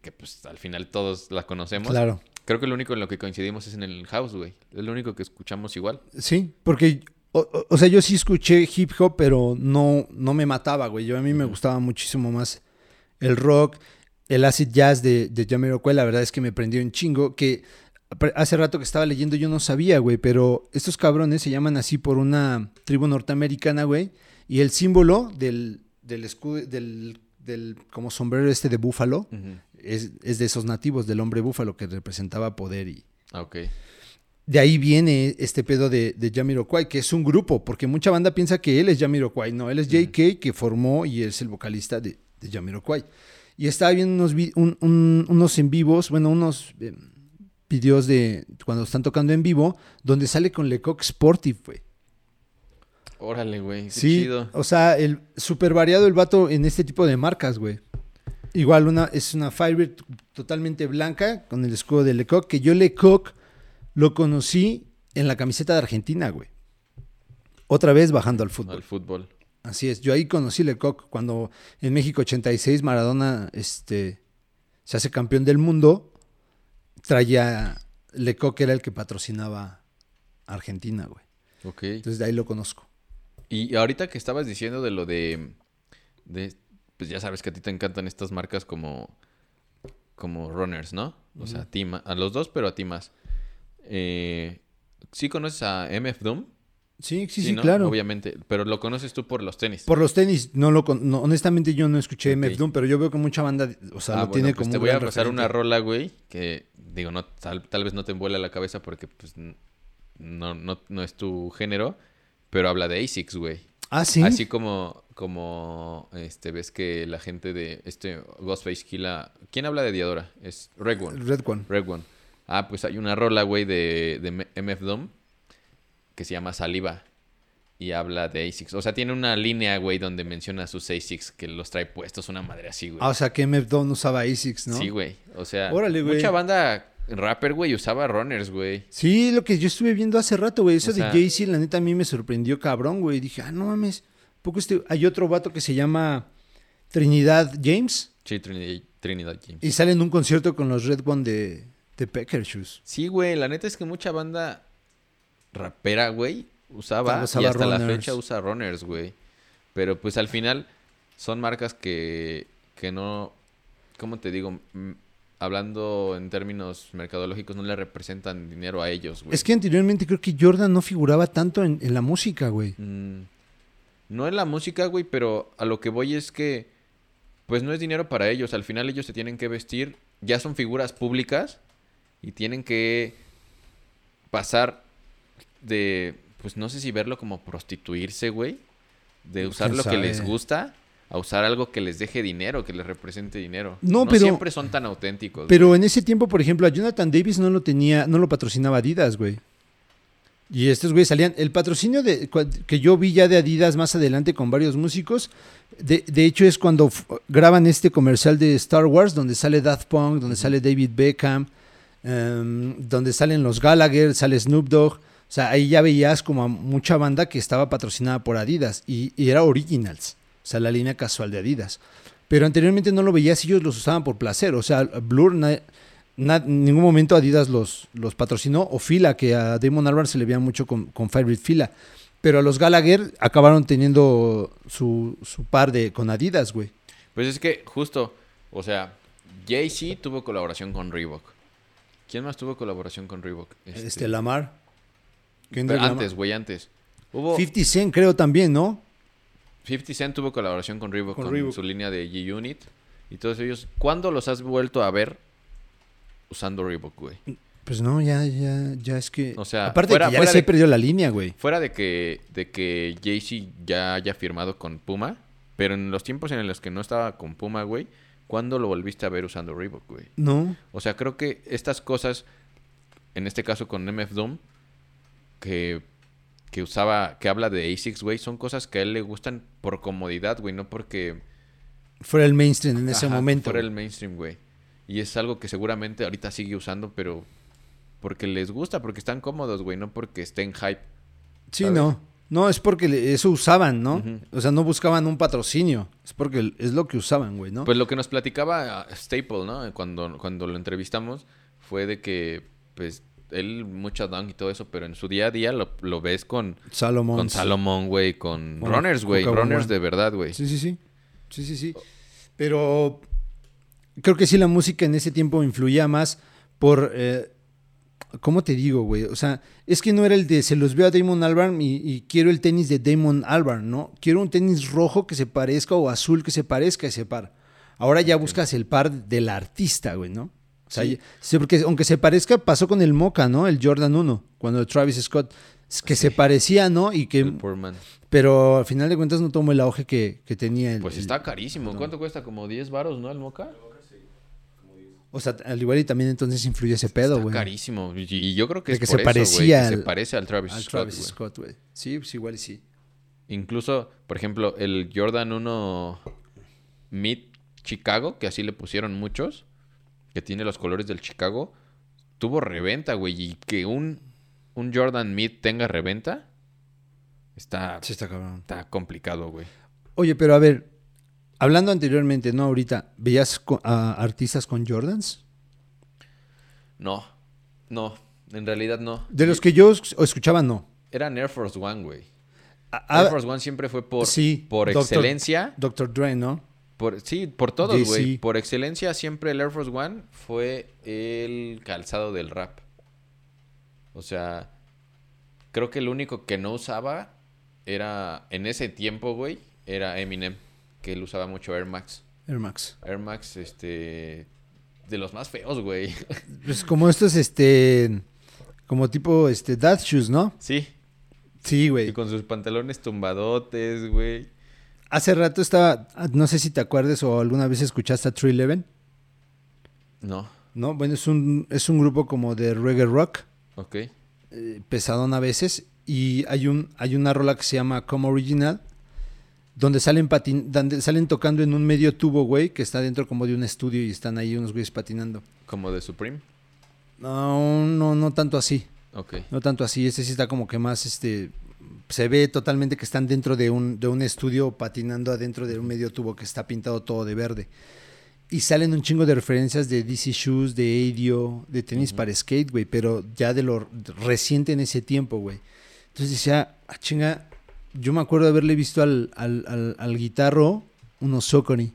que pues al final todos la conocemos. Claro. Creo que lo único en lo que coincidimos es en el house, güey. Es lo único que escuchamos igual. Sí, porque, o, sea, yo sí escuché hip hop, pero no, no me mataba, güey. Yo a mí me gustaba muchísimo más el rock, el acid jazz de, de Jamiroquai, la verdad es que me prendió un chingo, que hace rato que estaba leyendo yo no sabía, güey, pero estos cabrones se llaman así por una tribu norteamericana, güey, y el símbolo del, del escudo, del, del como sombrero este de búfalo, es, es de esos nativos, del hombre búfalo que representaba poder y, Ah, ok. de ahí viene este pedo de, de Jamiroquai, que es un grupo, porque mucha banda piensa que él es Jamiroquai. No, él es JK que formó y es el vocalista de, de Jamiroquai. Y estaba viendo unos, vi- un- un- unos en vivos, bueno, unos eh, videos de cuando están tocando en vivo, donde sale con Lecoq Sportive, güey. Órale, güey. Sí, chido. o sea, el súper variado el vato en este tipo de marcas, güey. Igual una, es una Firebird totalmente blanca con el escudo de Lecoq, que yo Lecoq lo conocí en la camiseta de Argentina, güey. Otra vez bajando al fútbol. Al fútbol. Así es, yo ahí conocí Lecoq cuando en México 86 Maradona este, se hace campeón del mundo, traía Lecoq era el que patrocinaba a Argentina, güey. Ok. Entonces de ahí lo conozco. Y ahorita que estabas diciendo de lo de, de, pues ya sabes que a ti te encantan estas marcas como, como runners, ¿no? O sea, a ti a los dos, pero a ti más. Eh, ¿Sí conoces a MF Doom? Sí, sí, sí, ¿no? claro. Obviamente, pero lo conoces tú por los tenis. Por los tenis, no lo con- no, honestamente yo no escuché. MF Doom, pero yo veo que mucha banda, o sea, Ah, lo bueno, tiene pues como te voy a pasar una rola, güey, que digo, no, tal, tal vez no te envuela la cabeza porque pues no, no, no es tu género, pero habla de ASICS, güey. Ah, sí. Así como, como este, ves que la gente de este Ghostface Killa. ¿Quién habla de Diadora? Es Red One. Red One. Red One. Ah, pues hay una rola, güey, de, de MF Doom que se llama Saliva. Y habla de ASICS. O sea, tiene una línea, güey, donde menciona sus ASICS que los trae puestos, una madre así, güey. Ah, o sea, que MF Doom usaba ASICS, ¿no? Sí, güey. O sea, Órale, güey. mucha banda rapper, güey, usaba runners, güey. Sí, lo que yo estuve viendo hace rato, güey. Eso O de Jay-Z, la neta, a mí me sorprendió cabrón, güey. Dije, ah, no mames. Poco este... Hay otro vato que se llama Trinidad James Sí, Trinidad, Trinidad James. y sale en un concierto con los Red One de, The Pecker Shoes. Sí, güey, la neta es que mucha banda rapera, güey, usaba, Usaba y hasta la fecha usa runners, güey. Pero pues al final son marcas que, que no, ¿cómo te digo? Hablando en términos mercadológicos, no le representan dinero a ellos, güey. Es que anteriormente creo que Jordan no figuraba tanto en, en la música, güey. Mm, no en la música, güey, pero a lo que voy es que, pues no es dinero para ellos. Al final ellos se tienen que vestir, ya son figuras públicas y tienen que pasar de, pues no sé si verlo como prostituirse, güey, de usar ¿Quién lo que les gusta a usar algo que les deje dinero, que les represente dinero. No, pero- siempre son tan auténticos. Pero güey. en ese tiempo, por ejemplo, a Jonathan Davis no lo tenía, no lo patrocinaba Adidas, güey. Y estos güeyes salían. El patrocinio de, que yo vi ya de Adidas más adelante con varios músicos, de, de hecho es cuando graban este comercial de Star Wars, donde sale Daft Punk, donde sale David Beckham, em, donde salen los Gallagher, sale Snoop Dogg. O sea, ahí ya veías como a mucha banda que estaba patrocinada por Adidas y, y era Originals, o sea, la línea casual de Adidas. Pero anteriormente no lo veías, ellos los usaban por placer. O sea, Blur, en ningún momento Adidas los, los patrocinó. O Fila, que a Damon Albarn se le veía mucho con, con Favorite Fila. Pero a los Gallagher acabaron teniendo su, su par de con Adidas, güey. Pues es que justo, o sea, Jay-Z tuvo colaboración con Reebok. ¿Quién más tuvo colaboración con Reebok? Este, Lamar. Kendrick Pero Lamar. antes, güey, antes. Hubo 50 Cent creo también, ¿no? 50 Cent tuvo colaboración con Reebok, Con con, Reebok. su línea de G-Unit. Y todos ellos, ¿cuándo los has vuelto a ver usando Reebok, güey? Pues no, ya, ya, ya es que... O sea, Aparte fuera- que ya fuera de- perdido la línea, güey. Fuera de que, de que Jay-Z ya haya firmado con Puma, pero en los tiempos en los que no estaba con Puma, güey, ¿cuándo lo volviste a ver usando Reebok, güey? No. O sea, creo que estas cosas, en este caso con MF Doom, que, que usaba, que habla de ASICS, güey, son cosas que a él le gustan por comodidad, güey, no porque Fuera el mainstream en ese momento. fuera el mainstream, güey. Y es algo que seguramente ahorita sigue usando, pero porque les gusta, porque están cómodos, güey, no porque estén hype. Sí, ¿sabes? no. No, es porque eso usaban, ¿no? O sea, no buscaban un patrocinio. Es porque es lo que usaban, güey, ¿no? Pues lo que nos platicaba ah, Staple, ¿no? Cuando, cuando lo entrevistamos, fue de que, pues, él mucho dunk y todo eso, pero en su día a día lo, lo ves con, Salomón. con Salomón, güey, con Bueno, runners, güey, runners de verdad, güey. Sí, sí, sí. Sí, sí, sí. Pero creo que sí la música en ese tiempo influía más por... eh, ¿Cómo te digo, güey? O sea, es que no era el de se los veo a Damon Albarn y, y quiero el tenis de Damon Albarn, ¿no? Quiero un tenis rojo que se parezca o azul que se parezca a ese par. Ahora ya buscas el par del artista, güey, ¿no? O sea, Sí. ya- porque aunque se parezca, pasó con el Mocha, ¿no? El Jordan 1, cuando Travis Scott, que se parecía, ¿no? Y que, El poor man. pero al final de cuentas no tomó el auge que, que tenía el. Pues está carísimo. ¿Cuánto cuesta? Como 10 varos, ¿no? El moca. O sea, al igual y también entonces influye ese pedo, güey. carísimo. Y, yo creo que De es que por se eso, güey, parecía que se al- parece al Travis Al Scott, Travis. Scott, güey. Sí, pues igual y sí. Incluso, por ejemplo, el Jordan 1 Mid Chicago, que así le pusieron muchos, que tiene los colores del Chicago, tuvo reventa, güey. Y que un, un Jordan Mid tenga reventa, está, Sí, está cabrón. está complicado, güey. Oye, pero a ver, hablando anteriormente, no ahorita, ¿veías a artistas con Jordans? No, no, en realidad no. De los que yo es- escuchaba, no. Eran Air Force One, güey. Air Force One siempre fue por, sí, por excelencia. Dr. Dre, ¿no? Por, sí, por todos, güey. Por excelencia, siempre el Air Force One fue el calzado del rap. O sea, creo que el único que no usaba era, en ese tiempo, güey, era Eminem, que él usaba mucho Air Max. Air Max. Air Max, este, de los más feos, güey. Pues como estos, este, como tipo, este, dad shoes, ¿no? sí, Sí, y güey. con sus pantalones tumbadotes, güey. Hace rato estaba, no sé si te acuerdas o alguna vez escuchaste a Tree Eleven, No, ¿no? Bueno, es un, es un grupo como de reggae rock. ok. eh, pesadón a veces y hay un hay una rola que se llama Como Original donde salen patin donde salen tocando en un medio tubo, güey, que está dentro como de un estudio y están ahí unos güeyes patinando. Como de Supreme. No, no no tanto así, Ok. no tanto así, este sí está como que más este se ve totalmente que están dentro de un de un estudio patinando adentro de un medio tubo que está pintado todo de verde. Y salen un chingo de referencias de DC Shoes, de Adio, de tenis para skate, güey, pero ya de lo reciente en ese tiempo, güey. Entonces decía, ah, chinga, yo me acuerdo de haberle visto al, al, al, guitarro unos Socony.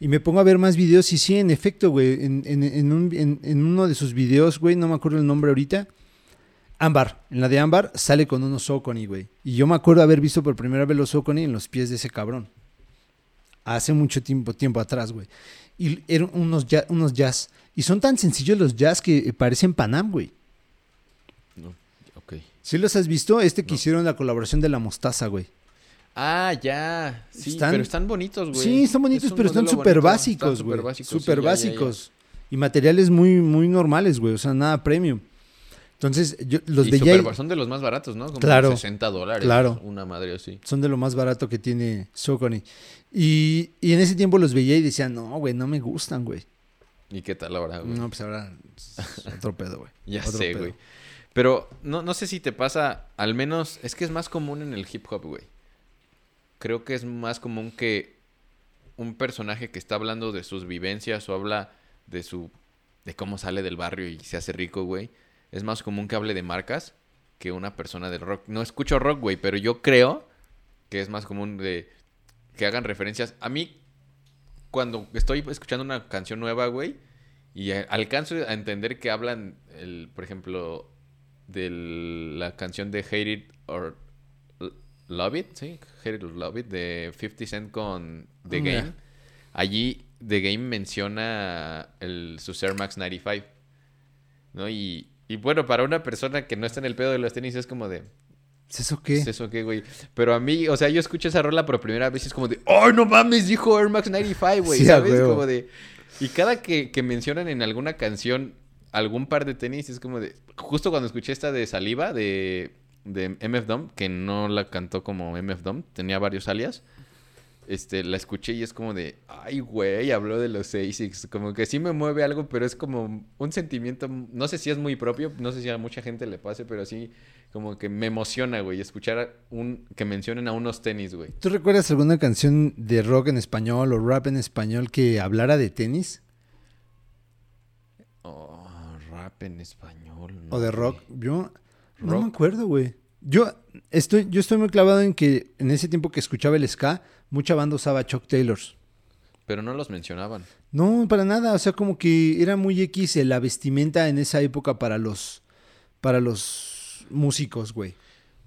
Y me pongo a ver más videos y sí, en efecto, güey, en, en, en, un- en- en uno de sus videos, güey, no me acuerdo el nombre ahorita, Ámbar, en la de Ámbar sale con unos Socony, güey. Y yo me acuerdo haber visto por primera vez los Socony en los pies de ese cabrón. Hace mucho tiempo, tiempo atrás, güey. Y eran unos unos jazz. Y son tan sencillos los jazz que parecen Panam, güey. ¿Sí los has visto? Este que No. hicieron la colaboración de la mostaza, güey. Ah, ya. Sí, Están- pero están bonitos, güey. Sí, están bonitos, Es pero están súper básicos, güey. súper básicos. Y materiales muy, muy normales, güey. O sea, nada premium. Entonces, yo los Y son de los más baratos, ¿no? Como Claro. 60 dólares. Claro. Una madre así. Son de lo más barato que tiene Socony. Y, y en ese tiempo los veía y decía, no, güey, no me gustan, güey. ¿Y qué tal ahora, güey? No, pues ahora otro pedo, güey. Ya Otro sé, pedo. güey. Pero no, no sé si te pasa, al menos, es que es más común en el hip hop, güey. Creo que es más común que un personaje que está hablando de sus vivencias o habla de su de cómo sale del barrio y se hace rico, güey. Es más común que hable de marcas que una persona del rock. No escucho rock, güey, pero yo creo que es más común de que hagan referencias. A mí, cuando estoy escuchando una canción nueva, güey, y alcanzo a entender que hablan, el, por ejemplo, de la canción de Hate It or Love It, ¿sí? Hate It or Love It, de 50 Cent con The Game. Allí The Game menciona el, su Air Max 95, ¿no? Y, y bueno, para una persona que no está en el pedo de los tenis es como de... ¿Es eso qué? ¿Es eso qué, güey? Pero a mí, o sea, yo escucho esa rola por primera vez y es como de, ¡ay, no mames! Dijo Air Max 95, güey, Sí, ¿sabes? Como de... Y cada que, que mencionan en alguna canción algún par de tenis, es como de... Justo cuando escuché esta de Saliva de, de MF Doom, que no la cantó como MF Doom, tenía varios alias, este, la escuché y es como de, ay, güey, habló de los ASICs. Como que sí me mueve algo, pero es como un sentimiento, no sé si es muy propio, no sé si a mucha gente le pase, pero sí como que me emociona, güey, escuchar un, que mencionen a unos tenis, güey. ¿Tú recuerdas alguna canción de rock en español o rap en español que hablara de tenis? Oh, rap en español. ¿O no, de güey. rock? Yo no me acuerdo, güey. Yo estoy, yo estoy muy clavado en que en ese tiempo que escuchaba el ska, mucha banda usaba Chuck Taylors. Pero no los mencionaban. No, para nada. O sea, como que era muy X la vestimenta en esa época para los, para los músicos, güey.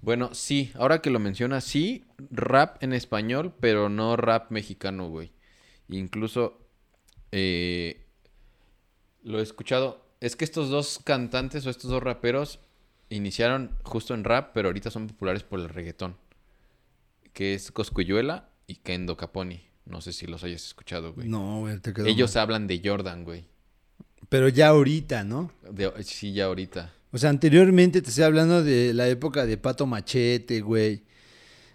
Bueno, sí, ahora que lo mencionas, sí, rap en español, pero no rap mexicano, güey. Incluso eh, lo he escuchado. Es que estos dos cantantes o estos dos raperos iniciaron justo en rap, pero ahorita son populares por el reggaetón. Que es Coscuyuela y Kendo Caponi. No sé si los hayas escuchado, güey. No, güey, te quedó Ellos mal. hablan de Jordan, güey. Pero ya ahorita, ¿no? De- sí, ya ahorita. O sea, anteriormente te estoy hablando de la época de Pato Machete, güey.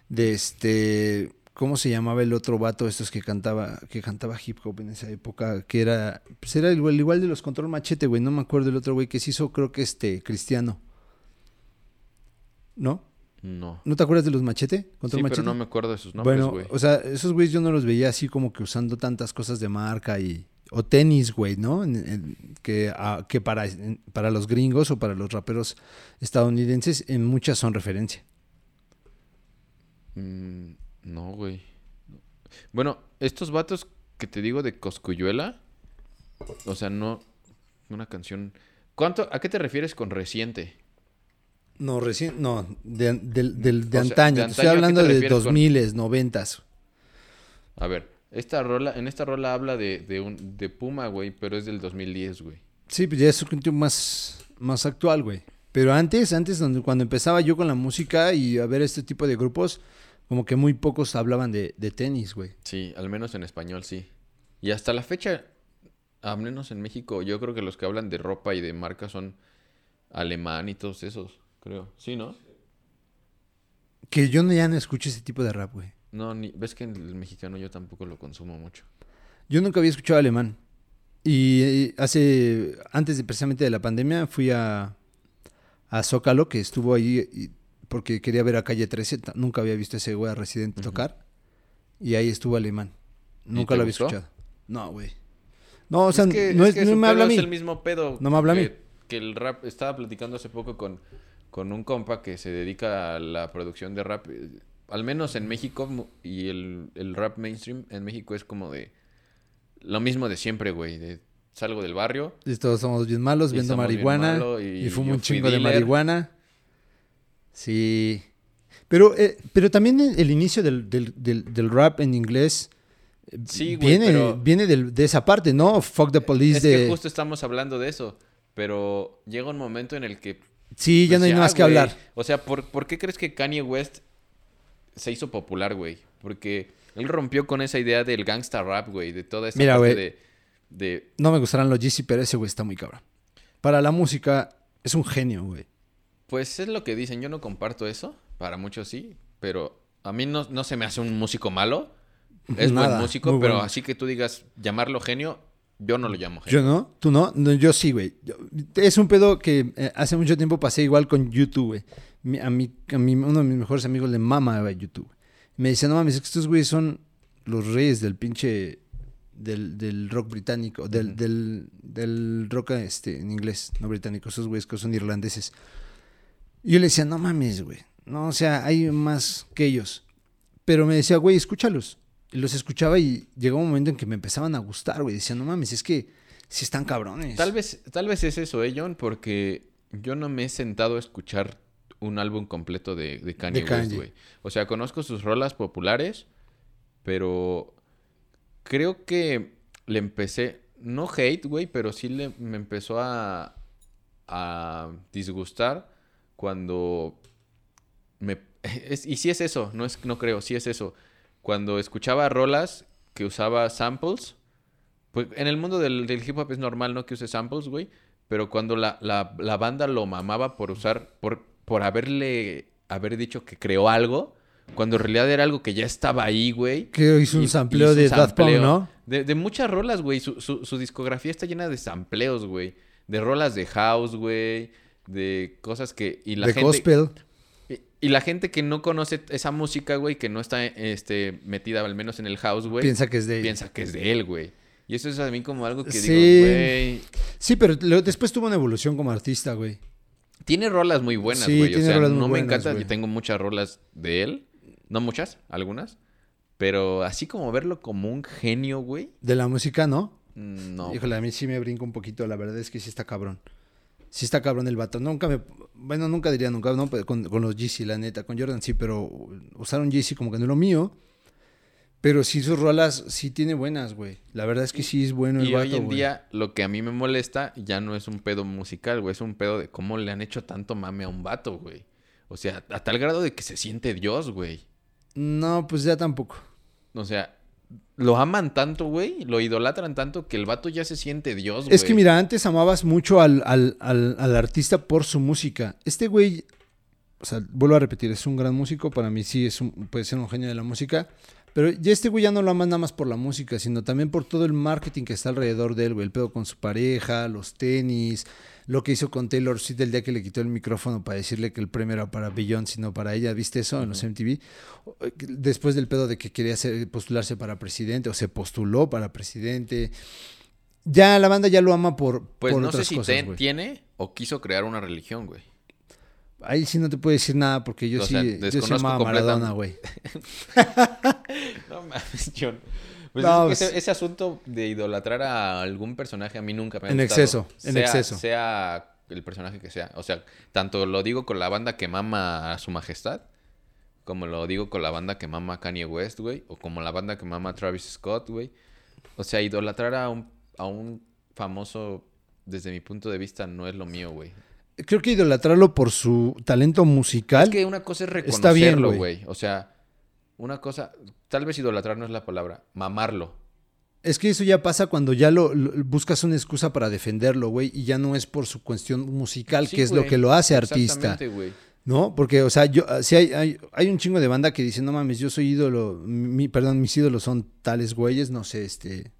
De este. ¿Cómo se llamaba el otro vato estos que cantaba, que cantaba hip hop en esa época? Que era. Pues era igual, igual de los Control Machete, güey. No me acuerdo el otro güey que se hizo, creo que este, cristiano. ¿No? No. ¿No te acuerdas de los Machete? ¿Control Sí, Machete? pero no me acuerdo de sus nombres, bueno, güey. o sea, esos güeyes yo no los veía así como que usando tantas cosas de marca y o tenis, güey, ¿no? En- en- que que para, en- para los gringos o para los raperos estadounidenses en muchas son referencia. Mm, no, güey. Bueno, estos vatos que te digo de Coscuyuela, o sea, no una canción. ¿Cuánto? ¿A qué te refieres con reciente? No, recién, no, de, de O sea, antaño. de estoy antaño, ¿a qué hablando de refieres con- 2000, 90. A ver, esta rola, en esta rola habla de, de un de Puma, güey, pero es del 2010, güey. Sí, pues ya es un tiempo más, más actual, güey. Pero antes, antes cuando empezaba yo con la música y a ver este tipo de grupos, como que muy pocos hablaban de, de tenis, güey. Sí, al menos en español sí. Y hasta la fecha, al menos en México, yo creo que los que hablan de ropa y de marca son alemán y todos esos, creo. Sí, ¿no? Que yo ya no escucho ese tipo de rap, güey. No, ni, ves que el mexicano yo tampoco lo consumo mucho. Yo nunca había escuchado alemán. Y hace, antes de precisamente de la pandemia, fui a, a Zócalo, que estuvo ahí porque quería ver a Calle 13. ta- Nunca había visto a ese güey a Residente tocar. Y ahí estuvo alemán. ¿Y Nunca lo había gustó? escuchado. No, güey. No, o sea, es que, no, es es, que no su me pedo habla a mí. es el mismo pedo. No me habla a que, mí. Que el rap, estaba platicando hace poco con, con un compa que se dedica a la producción de rap. eh, Al menos en México y el, el rap mainstream en México es como de lo mismo de siempre, güey. De, salgo del barrio. Y todos somos bien malos, viendo bien marihuana. y, y fumo un chingo de marihuana. Sí. Pero, eh, pero también el, inicio del, del, del, del rap en inglés eh, Sí, güey, viene, pero- viene de esa parte, ¿no? Fuck the police Es de... que justo estamos hablando de eso. Pero llega un momento en el que Sí, ya Pues no hay nada más que hablar. O sea, ¿por, por qué crees que Kanye West se hizo popular, güey? Porque él rompió con esa idea del gangsta rap, güey, de toda esa Mira, parte güey. de, de... No me gustarán los Yeezy, pero ese güey está muy cabrón. Para la música, es un genio, güey. Pues es lo que dicen, yo no comparto eso, para muchos sí, pero a mí no, no se me hace un músico malo. Es Nada, buen músico, pero bueno. así que tú digas llamarlo genio, yo no lo llamo genio. Yo no, tú no, No, yo sí, güey. Es un pedo que eh, hace mucho tiempo pasé igual con YouTube, güey. A mí, a mí, uno de mis mejores amigos le mama güey, YouTube. Me dice, no mames, es que estos güeyes son los reyes del pinche, del, del rock británico, del, del rock este, en inglés, no británico, esos güeyes que son irlandeses. Y yo le decía, no mames, güey. No, o sea, hay más que ellos. Pero me decía, güey, escúchalos. Y los escuchaba y llegó un momento en que me empezaban a gustar, güey. Decía, no mames, es que sí están cabrones. Tal vez, tal vez es eso, ¿eh, John? Porque yo no me he sentado a escuchar un álbum completo de, de Kanye De West, Kanye. güey. O sea, conozco sus rolas populares, pero creo que le empecé, no hate, güey, pero sí le, me empezó a, a disgustar cuando me... es- y sí es eso, no, es, no creo, sí es eso. Cuando escuchaba rolas que usaba samples, pues en el mundo del, del hip hop es normal, ¿no? Que use samples, güey. Pero cuando la, la, la banda lo mamaba por usar, por, por haberle, haber dicho que creó algo, cuando en realidad era algo que ya estaba ahí, güey. Que hizo un sampleo hizo de Daft Punk. ¿no? De, de muchas rolas, güey. Su, su, su discografía está llena de sampleos, güey. De rolas de house, güey. De cosas que... Y la de gente, gospel. y, y la gente que no conoce esa música, güey, que no está este, metida al menos en el house, güey, Piensa que es de piensa que es de él, güey. Y eso es a mí como algo que Sí. digo, güey. Sí, pero después tuvo una evolución como artista, güey. Tiene rolas muy buenas, Sí, güey. o sea, no me buenas, encanta, güey. y tengo muchas rolas de él. No muchas, algunas. Pero así como verlo como un genio, güey. De la música, ¿no? mm, No. Híjole, a mí sí me brinca un poquito. La verdad es que sí está cabrón. Sí está cabrón el vato. Nunca me... Bueno, nunca diría nunca, ¿no? Con, con los Yeezy, la neta. Con Jordan sí, pero usar un Yeezy como que no es lo mío. Pero sí sus rolas sí tiene buenas, güey. La verdad es que sí es bueno el Y vato, hoy en güey. día lo que a mí me molesta ya no es un pedo musical, güey. Es un pedo de cómo le han hecho tanto mame a un vato, güey. O sea, a tal grado de que se siente Dios, güey. No, pues ya tampoco. O sea, lo aman tanto, güey. Lo idolatran tanto que el vato ya se siente Dios, güey. Es que mira, antes amabas mucho al, al, al, al artista por su música. Este güey, o sea, vuelvo a repetir, es un gran músico. Para mí sí es un, puede ser un genio de la música. Pero ya este güey ya no lo amas nada más por la música, sino también por todo el marketing que está alrededor de él, güey. El pedo con su pareja, los tenis, lo que hizo con Taylor Swift el día que le quitó el micrófono para decirle que el premio era para Beyoncé, sino para ella. ¿Viste eso en los MTV? Después del pedo de que quería postularse para presidente, o se postuló para presidente. Ya la banda ya lo ama por, Pues por no sé si cosas, te- güey. tiene o quiso crear una religión, güey. Ahí sí no te puedo decir nada porque yo O sí, sea, yo sí amaba Maradona, güey. No mames, John. Pues No, es que pues- ese, ese asunto de idolatrar a algún personaje a mí nunca me ha En gustado. exceso, en Sea- exceso. Sea el personaje que sea. O sea, tanto lo digo con la banda que mama a su majestad, como lo digo con la banda que mama a Kanye West, güey, o como la banda que mama a Travis Scott, güey. O sea, idolatrar a un, a un famoso, desde mi punto de vista, no es lo mío, güey. Creo que idolatrarlo por su talento musical. Es que una cosa es Está bien, reconocerlo, güey. O sea, una cosa, tal vez idolatrar no es la palabra, mamarlo. Es que eso ya pasa cuando ya lo, lo- buscas una excusa para defenderlo, güey, y ya no es por su cuestión musical, Sí, que es lo que lo hace artista. Exactamente, güey. ¿No? Porque, o sea, yo, sí hay, hay, hay un chingo de banda que dice, no mames, yo soy ídolo, mi, perdón, mis ídolos son tales güeyes, no sé, este,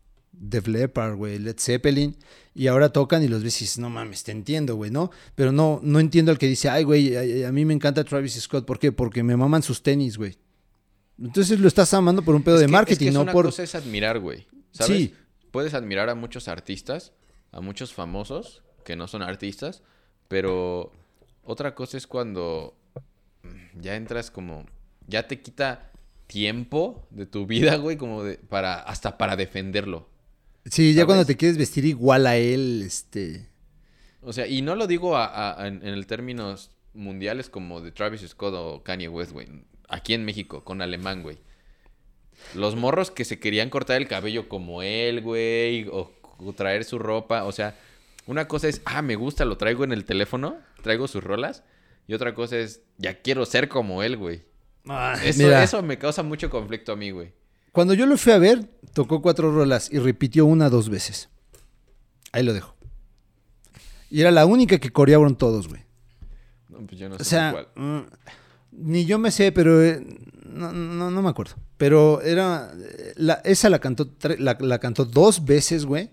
Def Leppard, güey, Led Zeppelin, y ahora tocan y los ves y dices, no mames, te entiendo, güey, ¿no? Pero no, no entiendo al que dice, ay, güey, a, a mí me encanta Travis Scott, ¿por qué? Porque me maman sus tenis, güey. Entonces lo estás amando por un pedo Es de que- marketing, es que es no una por... cosa es admirar, güey. ¿Sabes? Sí. puedes admirar a muchos artistas, a muchos famosos que no son artistas, pero otra cosa es cuando ya entras como, ya te quita tiempo de tu vida, güey, como de, para, hasta para defenderlo. Sí, ya ¿sabes? cuando te quieres vestir igual a él, este... O sea, y no lo digo a- a- en, en el términos mundiales como de Travis Scott o Kanye West, güey. Aquí en México, con alemán, güey. Los morros que se querían cortar el cabello como él, güey, o, o traer su ropa. O sea, una cosa es, ah, me gusta, lo traigo en el teléfono, traigo sus rolas. Y otra cosa es, ya quiero ser como él, güey. Eso, Mira, eso me causa mucho conflicto a mí, güey. Cuando yo lo fui a ver, tocó cuatro rolas y repitió una dos veces. Ahí lo dejo. Y era la única que corearon todos, güey. No, pues yo no sé O sea, cuál. mm, ni yo me sé, pero eh, no, no, no me acuerdo. Pero era. eh, La, esa la cantó, la, la cantó dos veces, güey.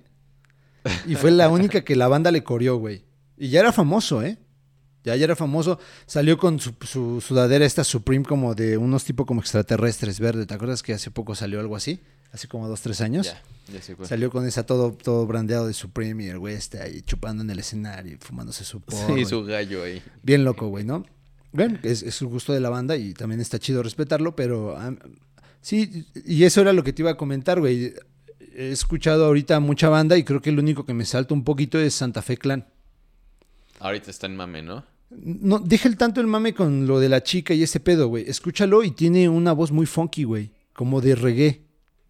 Y fue la única que la banda le coreó, güey. Y ya era famoso, ¿eh? Ya, ya era famoso. Salió con su, su sudadera esta Supreme como de unos tipo como extraterrestres verde. ¿Te acuerdas que hace poco salió algo así? Hace como dos, tres años. Ya, ya sé cuál. Salió con esa todo, todo brandeado de Supreme y el güey está ahí chupando en el escenario y fumándose su porro. Sí, su gallo ahí. Bien loco, güey, ¿no? Bueno, es, es el gusto de la banda y también está chido respetarlo, pero ah, sí, y eso era lo que te iba a comentar, güey. He escuchado ahorita mucha banda y creo que el único que me salta un poquito es Santa Fe Clan. Ahorita está en mame, ¿no? No, deja el tanto el mame con lo de la chica y ese pedo, güey. Escúchalo y tiene una voz muy funky, güey. Como de reggae.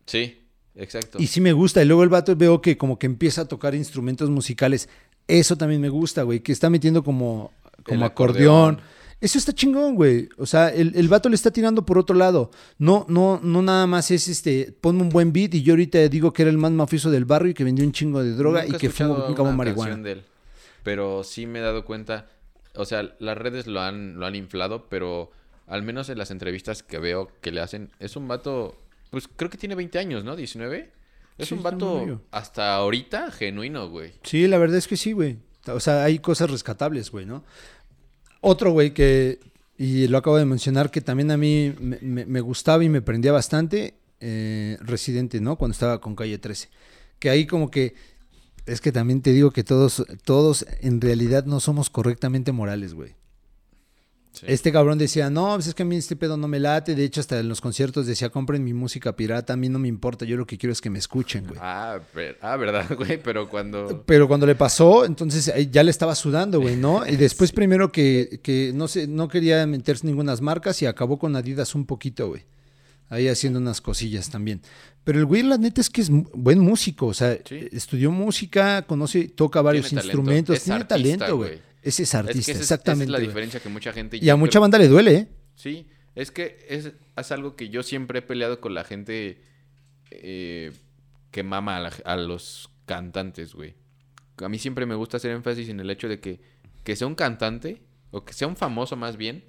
Sí, exacto. Y sí me gusta. Y luego el vato veo que como que empieza a tocar instrumentos musicales. Eso también me gusta, güey. Que está metiendo como, como acordeón. acordeón. Eso está chingón, güey. O sea, el, el vato le está tirando por otro lado. No, no, no nada más es este, ponme un buen beat y yo ahorita digo que era el más mafioso del barrio y que vendió un chingo de droga Nunca y que fumó un cabo marihuana. de él, pero sí me he dado cuenta, o sea, las redes lo han, lo han inflado, pero al menos en las entrevistas que veo que le hacen, es un vato, pues creo que tiene 20 años, ¿no? 19. Es Sí, un vato hasta ahorita genuino, güey. Sí, la verdad es que sí, güey. O sea, hay cosas rescatables, güey, ¿no? Otro, güey, que, y lo acabo de mencionar, que también a mí me, me- me gustaba y me prendía bastante, eh, Residente, ¿no? Cuando estaba con Calle 13. Que ahí como que, es que también te digo que todos, todos en realidad no somos correctamente morales, güey. Sí. Este cabrón decía, no, pues es que a mí este pedo no me late. De hecho, hasta en los conciertos decía, compren mi música pirata, a mí no me importa, yo lo que quiero es que me escuchen, güey. Ah, ver- ah, verdad, güey, pero cuando... Pero cuando le pasó, entonces ya le estaba sudando, güey, ¿no? Y después primero que, que no sé, no quería meterse ninguna marcas y acabó con Adidas un poquito, güey. Ahí haciendo unas cosillas también. Pero el güey, la neta es que es buen músico, o sea, Sí. estudió música, conoce, toca varios Tiene instrumentos, tiene artista, talento, güey. Ese es es artista, que es- exactamente. Esa es la diferencia que mucha gente... Y a mucha creo- banda le duele, ¿eh? Sí, es que es, es algo que yo siempre he peleado con la gente eh, que mama a, la- a los cantantes, güey. A mí siempre me gusta hacer énfasis en el hecho de que, que sea un cantante, o que sea un famoso más bien,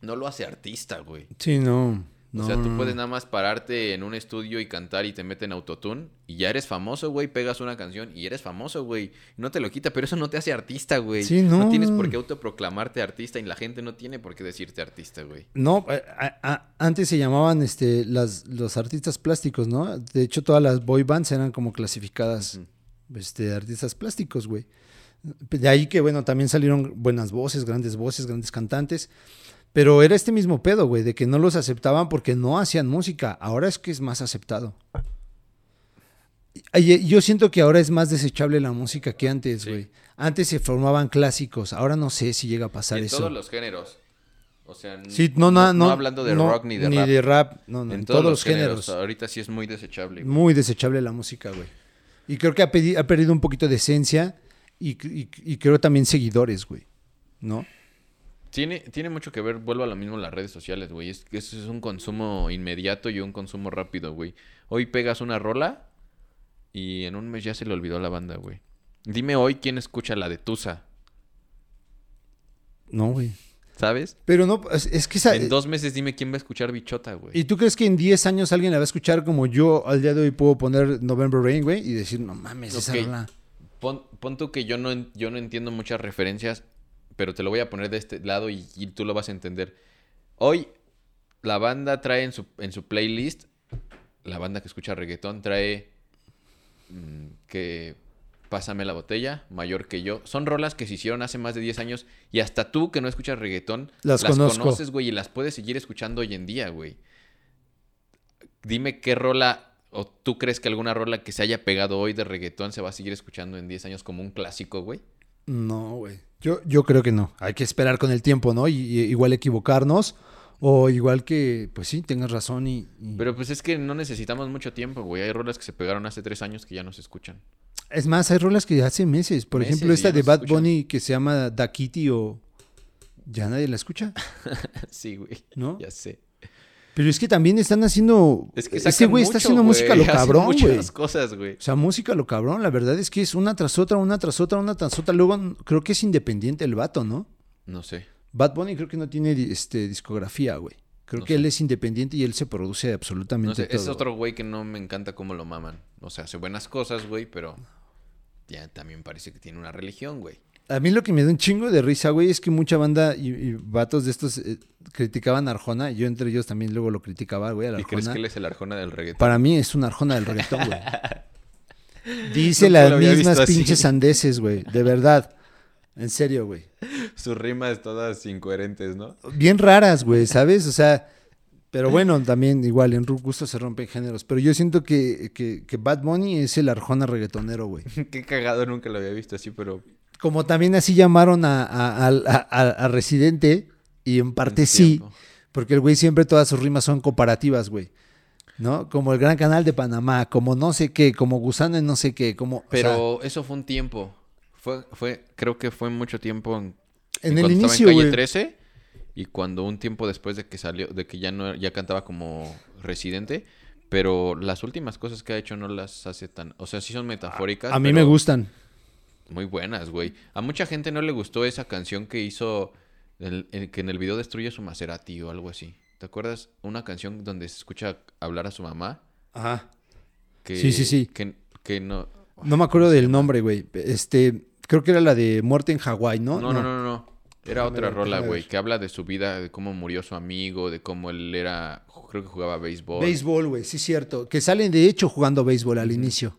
no lo hace artista, güey. Sí, no. No o sea, tú puedes nada más pararte en un estudio y cantar y te meten autotune y ya eres famoso, güey. Pegas una canción y eres famoso, güey. No te lo quita, pero eso no te hace artista, güey. Sí, no. tienes por qué autoproclamarte artista y la gente no tiene por qué decirte artista, güey. No, a- a- antes se llamaban este, las, los artistas plásticos, ¿no? De hecho, todas las boy bands eran como clasificadas este, artistas plásticos, güey. De ahí que, bueno, también salieron buenas voces, grandes voces, grandes cantantes. Pero era este mismo pedo, güey, de que no los aceptaban porque no hacían música. Ahora es que es más aceptado. Yo siento que ahora es más desechable la música que antes, Sí. güey. Antes se formaban clásicos. Ahora no sé si llega a pasar en eso. todos los géneros. O sea, Sí, no, no, no. hablando de no, rock ni de rap. No, no, en, en, todos, los géneros. Ahorita sí es muy desechable. güey. Muy desechable la música, güey. Y creo que ha, ha perdido un poquito de esencia y, y- y creo también seguidores, güey. ¿No? Tiene, tiene mucho que ver, vuelvo a lo mismo las redes sociales, güey. Es eso es un consumo inmediato y un consumo rápido, güey. Hoy pegas una rola y en un mes ya se le olvidó la banda, güey. Dime hoy quién escucha la de Tusa, No, güey. ¿sabes? Pero no, es, es que esa... En dos meses dime quién va a escuchar Bichota, güey. ¿Y tú crees que en 10 años alguien la va a escuchar como yo al día de hoy puedo poner November Rain, güey? Y decir, no mames, esa rola. Pon, pon tú que yo no, yo no entiendo muchas referencias, pero te lo voy a poner de este lado y, y tú lo vas a entender. Hoy la banda trae en su, en su playlist, la banda que escucha reggaetón trae mm, que Pásame la botella, mayor que yo. Son rolas que se hicieron hace más de 10 años y hasta tú que no escuchas reggaetón Las conozco. conoces, güey, y las puedes seguir escuchando hoy en día, güey. Dime qué rola o tú crees que alguna rola que se haya pegado hoy de reggaetón se va a seguir escuchando en 10 años como un clásico, güey. No, güey. Yo, yo creo que no. Hay que esperar con el tiempo, ¿no? Y, y igual equivocarnos. O igual que, pues sí, tengas razón y... y- Pero pues es que no necesitamos mucho tiempo, güey. Hay rolas que se pegaron hace tres años que ya no se escuchan. Es más, hay rolas que hace meses. Por Meses ejemplo, esta de Bad escuchan. Bunny que se llama Da Kitty o... Ya nadie la escucha, sí, güey. ¿no? Ya sé. Pero es que también están haciendo... Es que este güey está haciendo música a lo cabrón, güey. muchas cosas, güey. O sea, música a lo cabrón. La verdad es que es una tras otra, una tras otra, una tras otra. Luego creo que es independiente el vato, ¿no? No sé. Bad Bunny creo que no tiene este, discografía, güey. Creo No que sé. él es independiente y él se produce No absolutamente es todo. otro güey que no me encanta cómo lo maman. O sea, hace buenas cosas, güey, pero ya también parece que tiene una religión, güey. A mí lo que me da un chingo de risa, güey, es que mucha banda y, y vatos de estos eh, criticaban a Arjona. Yo entre ellos también luego lo criticaba, güey, a ¿Y crees que él es el arjona del reggaetón? Para mí es una Arjona del reggaetón, güey. Dice Nunca las mismas pinches sandeces, güey. De verdad. En serio, güey. Sus rimas todas incoherentes, ¿no? bien raras, güey, ¿sabes? O sea, pero bueno, también igual, en gusto se rompen géneros. Pero yo siento que, que, que Bad Bunny es el Arjona reggaetonero, güey. Qué cagado, nunca lo había visto así, pero... Como también así llamaron a, a, a- a- a Residente, y en parte en sí, porque el güey siempre todas sus rimas son comparativas, güey. ¿No? Como el Gran Canal de Panamá, como no sé qué, como Gusano en no sé qué, como... o sea, Pero eso fue un tiempo. Fue, fue, creo que fue mucho tiempo en, en en el inicio, estaba en Calle güey. 13 y cuando un tiempo después de que salió, de que ya no ya cantaba como residente, pero las últimas cosas que ha hecho no las hace tan, o sea, sí son metafóricas. A mí pero me gustan. Muy buenas, güey. A mucha gente no le gustó esa canción que hizo el- el- que en el video destruye su Maserati o algo así. ¿Te acuerdas? Una canción donde se escucha hablar a su mamá Ajá. que Sí, sí, sí. que, que no No me acuerdo del nombre, güey. Este, creo que era la de Muerte en Hawái, ¿no? No, no, no, no. no. Era Déjame otra ver, rola, güey, que habla de su vida, de cómo murió su amigo, de cómo él era, creo que jugaba béisbol. Béisbol, güey, sí, cierto. Que salen de hecho jugando béisbol al inicio.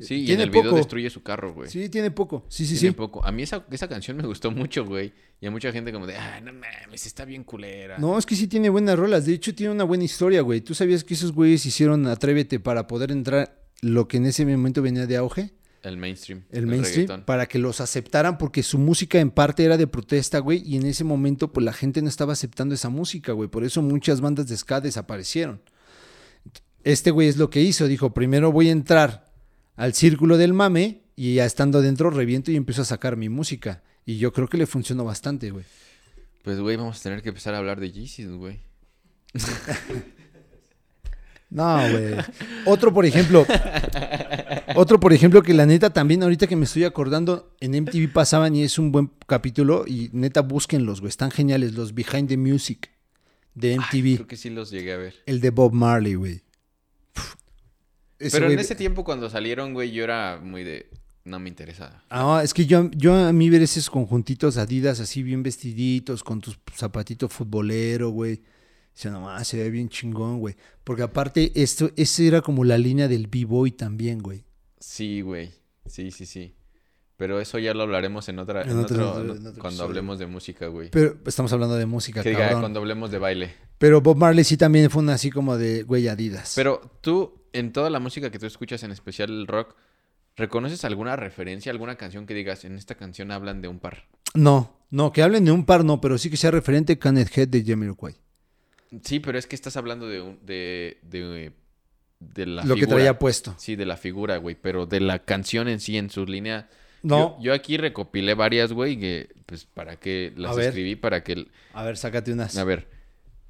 Sí, y en Tiene el video destruye su carro, güey. Sí, tiene poco. Sí, sí, Tiene sí. poco. A mí esa, esa canción me gustó mucho, güey. Y a mucha gente como de, ah, no mames, está bien culera. No, es que sí tiene buenas rolas. De hecho, tiene una buena historia, güey. ¿Tú sabías que esos güeyes hicieron Atrévete para poder entrar lo que en ese momento venía de auge? El mainstream. El mainstream, para que los aceptaran, porque su música en parte era de protesta, güey, y en ese momento, pues la gente no estaba aceptando esa música, güey. Por eso muchas bandas de ska desaparecieron. Este güey es lo que hizo, dijo, primero voy a entrar al círculo del mame, y ya estando dentro reviento y empiezo a sacar mi música. Y yo creo que le funcionó bastante, güey. Pues, güey, vamos a tener que empezar a hablar de Yeezys, güey. No, güey. Otro, por ejemplo. otro, por ejemplo, que la neta también, ahorita que me estoy acordando, en MTV pasaban y es un buen capítulo. Y neta, búsquenlos, güey. Están geniales. Los Behind the Music de Ay, MTV. creo que sí los llegué a ver. El de Bob Marley, güey. Ese Pero en güey- ese tiempo cuando salieron, güey, yo era muy de, no me interesa. Ah, es que yo, yo a mí ver esos conjuntitos Adidas así bien vestiditos, con tus zapatitos futbolero, güey. Dice, no, ah, se ve bien chingón, güey. Porque aparte, esto, esa era como la línea del B-Boy también, güey. Sí, güey. Sí, sí, sí. Pero eso ya lo hablaremos en otra, En en otro- otro- en en- otro cuando episodio. hablemos de música, güey. Pero estamos hablando de música, Que diga, cuando hablemos de baile. Pero Bob Marley sí también fue una así como de, güey, Adidas. Pero tú, en toda la música que tú escuchas, en especial el rock, ¿reconoces alguna referencia, alguna canción que digas, en esta canción hablan de un par? No, no, que hablen de un par no, pero sí que sea referente Canet Head de Jamiroquai. Sí, pero es que estás hablando de, un- de, de, de la Lo que figura. traía puesto. Sí, de la figura, güey, pero de la canción en sí, en su línea. No. Yo, yo aquí recopilé varias, güey, que, pues, para que las A ver. escribí, para que... A ver, sácate unas. A ver,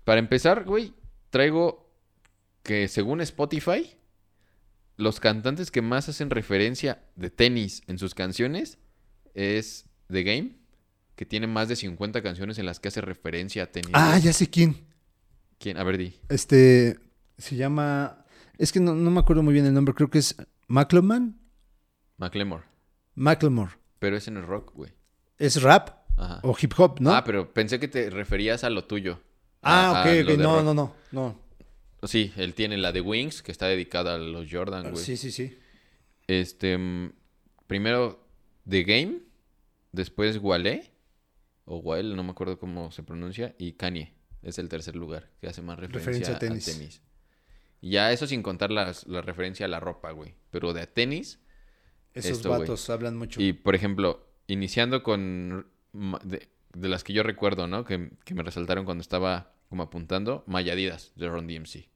para empezar, güey, traigo que según Spotify, los cantantes que más hacen referencia de tenis en sus canciones es The Game, que tiene más de 50 canciones en las que hace referencia a tenis. Ah, ya sé quién. ¿Quién? A ver, di. Este, se llama, es que no, no me acuerdo muy bien el nombre, creo que es McLeman. McLemore. Macklemore. Pero ese no es rock, güey. ¿Es rap Ajá. o hip hop, no? Ah, pero pensé que te referías a lo tuyo. Ah, A- a ok, lo ok, no, rock. no, no, no. Sí, él tiene la de Wings, que está dedicada a los Jordan, güey. Sí, sí, sí. Este, mm, primero The Game, después Wale, o Wale, no me acuerdo cómo se pronuncia, y Kanye es el tercer lugar, que hace más referencia, Referencia a a tenis. tenis. Y ya eso sin contar las- la referencia a la ropa, güey. Pero de tenis, Esos Esto, güey. vatos hablan mucho. y por ejemplo, iniciando con de, de las que yo recuerdo, ¿no? Que, que me resaltaron cuando estaba como apuntando, Mayadidas de Ron DMC,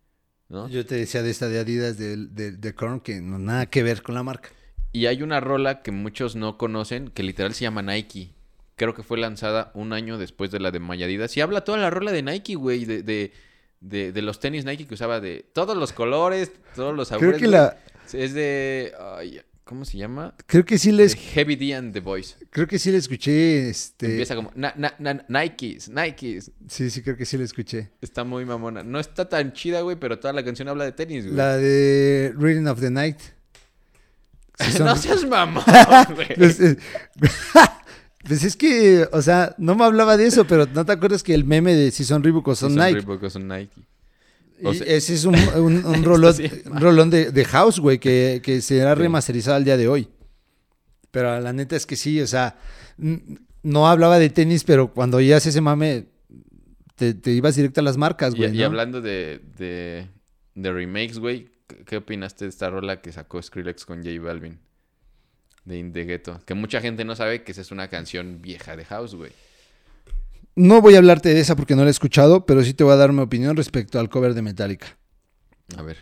¿no? Yo te decía de esta de Adidas de, de, de Korn que no nada que ver con la marca. Y hay una rola que muchos no conocen que literal se llama Nike. Creo que fue lanzada un año después de la de Mayadidas. Y habla toda la rola de Nike, güey. De, de, de, de los tenis Nike que usaba de todos los colores, todos los Creo sabores. que güey. la Es de... ay, ¿Cómo se llama? creo que sí les Heavy D and the Boys. creo que sí le escuché este Empieza como... Na, na, na- Nikes, Nikes. Sí, sí creo que sí le escuché. Está muy mamona. No está tan chida, güey, pero toda la canción habla de tenis, güey. La de Reading of the Night. Son- no seas mamón, güey. Pues, eh, pues es que, o sea, no me hablaba de eso, pero ¿no te acuerdas que el meme de si son Reebok o son Nike? Reebok o son Nike. Y O sea- ese es un, un- un rolón, de, de House, güey, que, que será Sí. remasterizado al día de hoy. Pero la neta es que sí, o sea, no hablaba de tenis, pero cuando oías ese mame, te, te ibas directo a las marcas, güey. y ¿no? hablando de, de, de remakes, güey, ¿qué- ¿qué opinaste de esta rola que sacó Skrillex con J Balvin? De In The Ghetto. Que mucha gente no sabe que esa es una canción vieja de House, güey. No voy a hablarte de esa porque no la he escuchado, pero sí te voy a dar mi opinión respecto al cover de Metallica. A ver.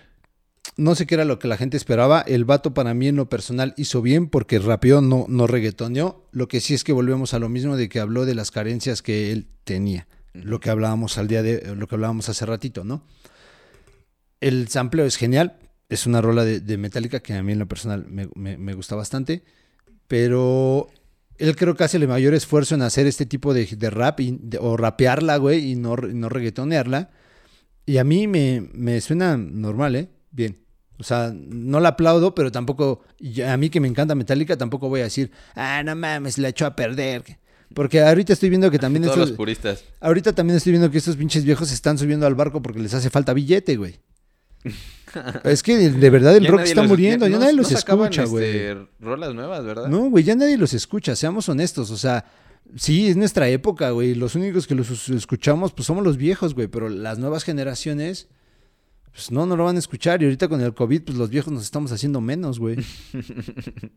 No sé qué era lo que la gente esperaba. El vato para mí en lo personal hizo bien porque rapeó, no, no reggaetoneó. Lo que sí es que volvemos a lo mismo de que habló de las carencias que él tenía. Lo que hablábamos al día de, lo que hablábamos hace ratito, ¿no? El sampleo es genial. Es una rola de, de Metallica que a mí en lo personal me, me- me gusta bastante. Pero él creo que hace el mayor esfuerzo en hacer este tipo de, de rap y- de- o rapearla, güey, y no, no reggaetonearla. Y a mí me, me suena normal, ¿eh? Bien. O sea, no la aplaudo, pero tampoco, a mí que me encanta Metallica, tampoco voy a decir, ah, no mames, la echó a perder. Porque ahorita estoy viendo que también Todos estos, los puristas. ahorita también estoy viendo que estos pinches viejos se están subiendo al barco porque les hace falta billete, güey. Es que de, verdad el Ya rock está los- muriendo, ya, no- nadie los escucha, güey. este, rolas nuevas, ¿verdad? No, güey, ya nadie los escucha, seamos honestos, o sea, sí, es nuestra época, güey, los únicos que los escuchamos, pues somos los viejos, güey, pero las nuevas generaciones, pues no, no lo van a escuchar, y ahorita con el COVID, pues los viejos nos estamos haciendo menos, güey.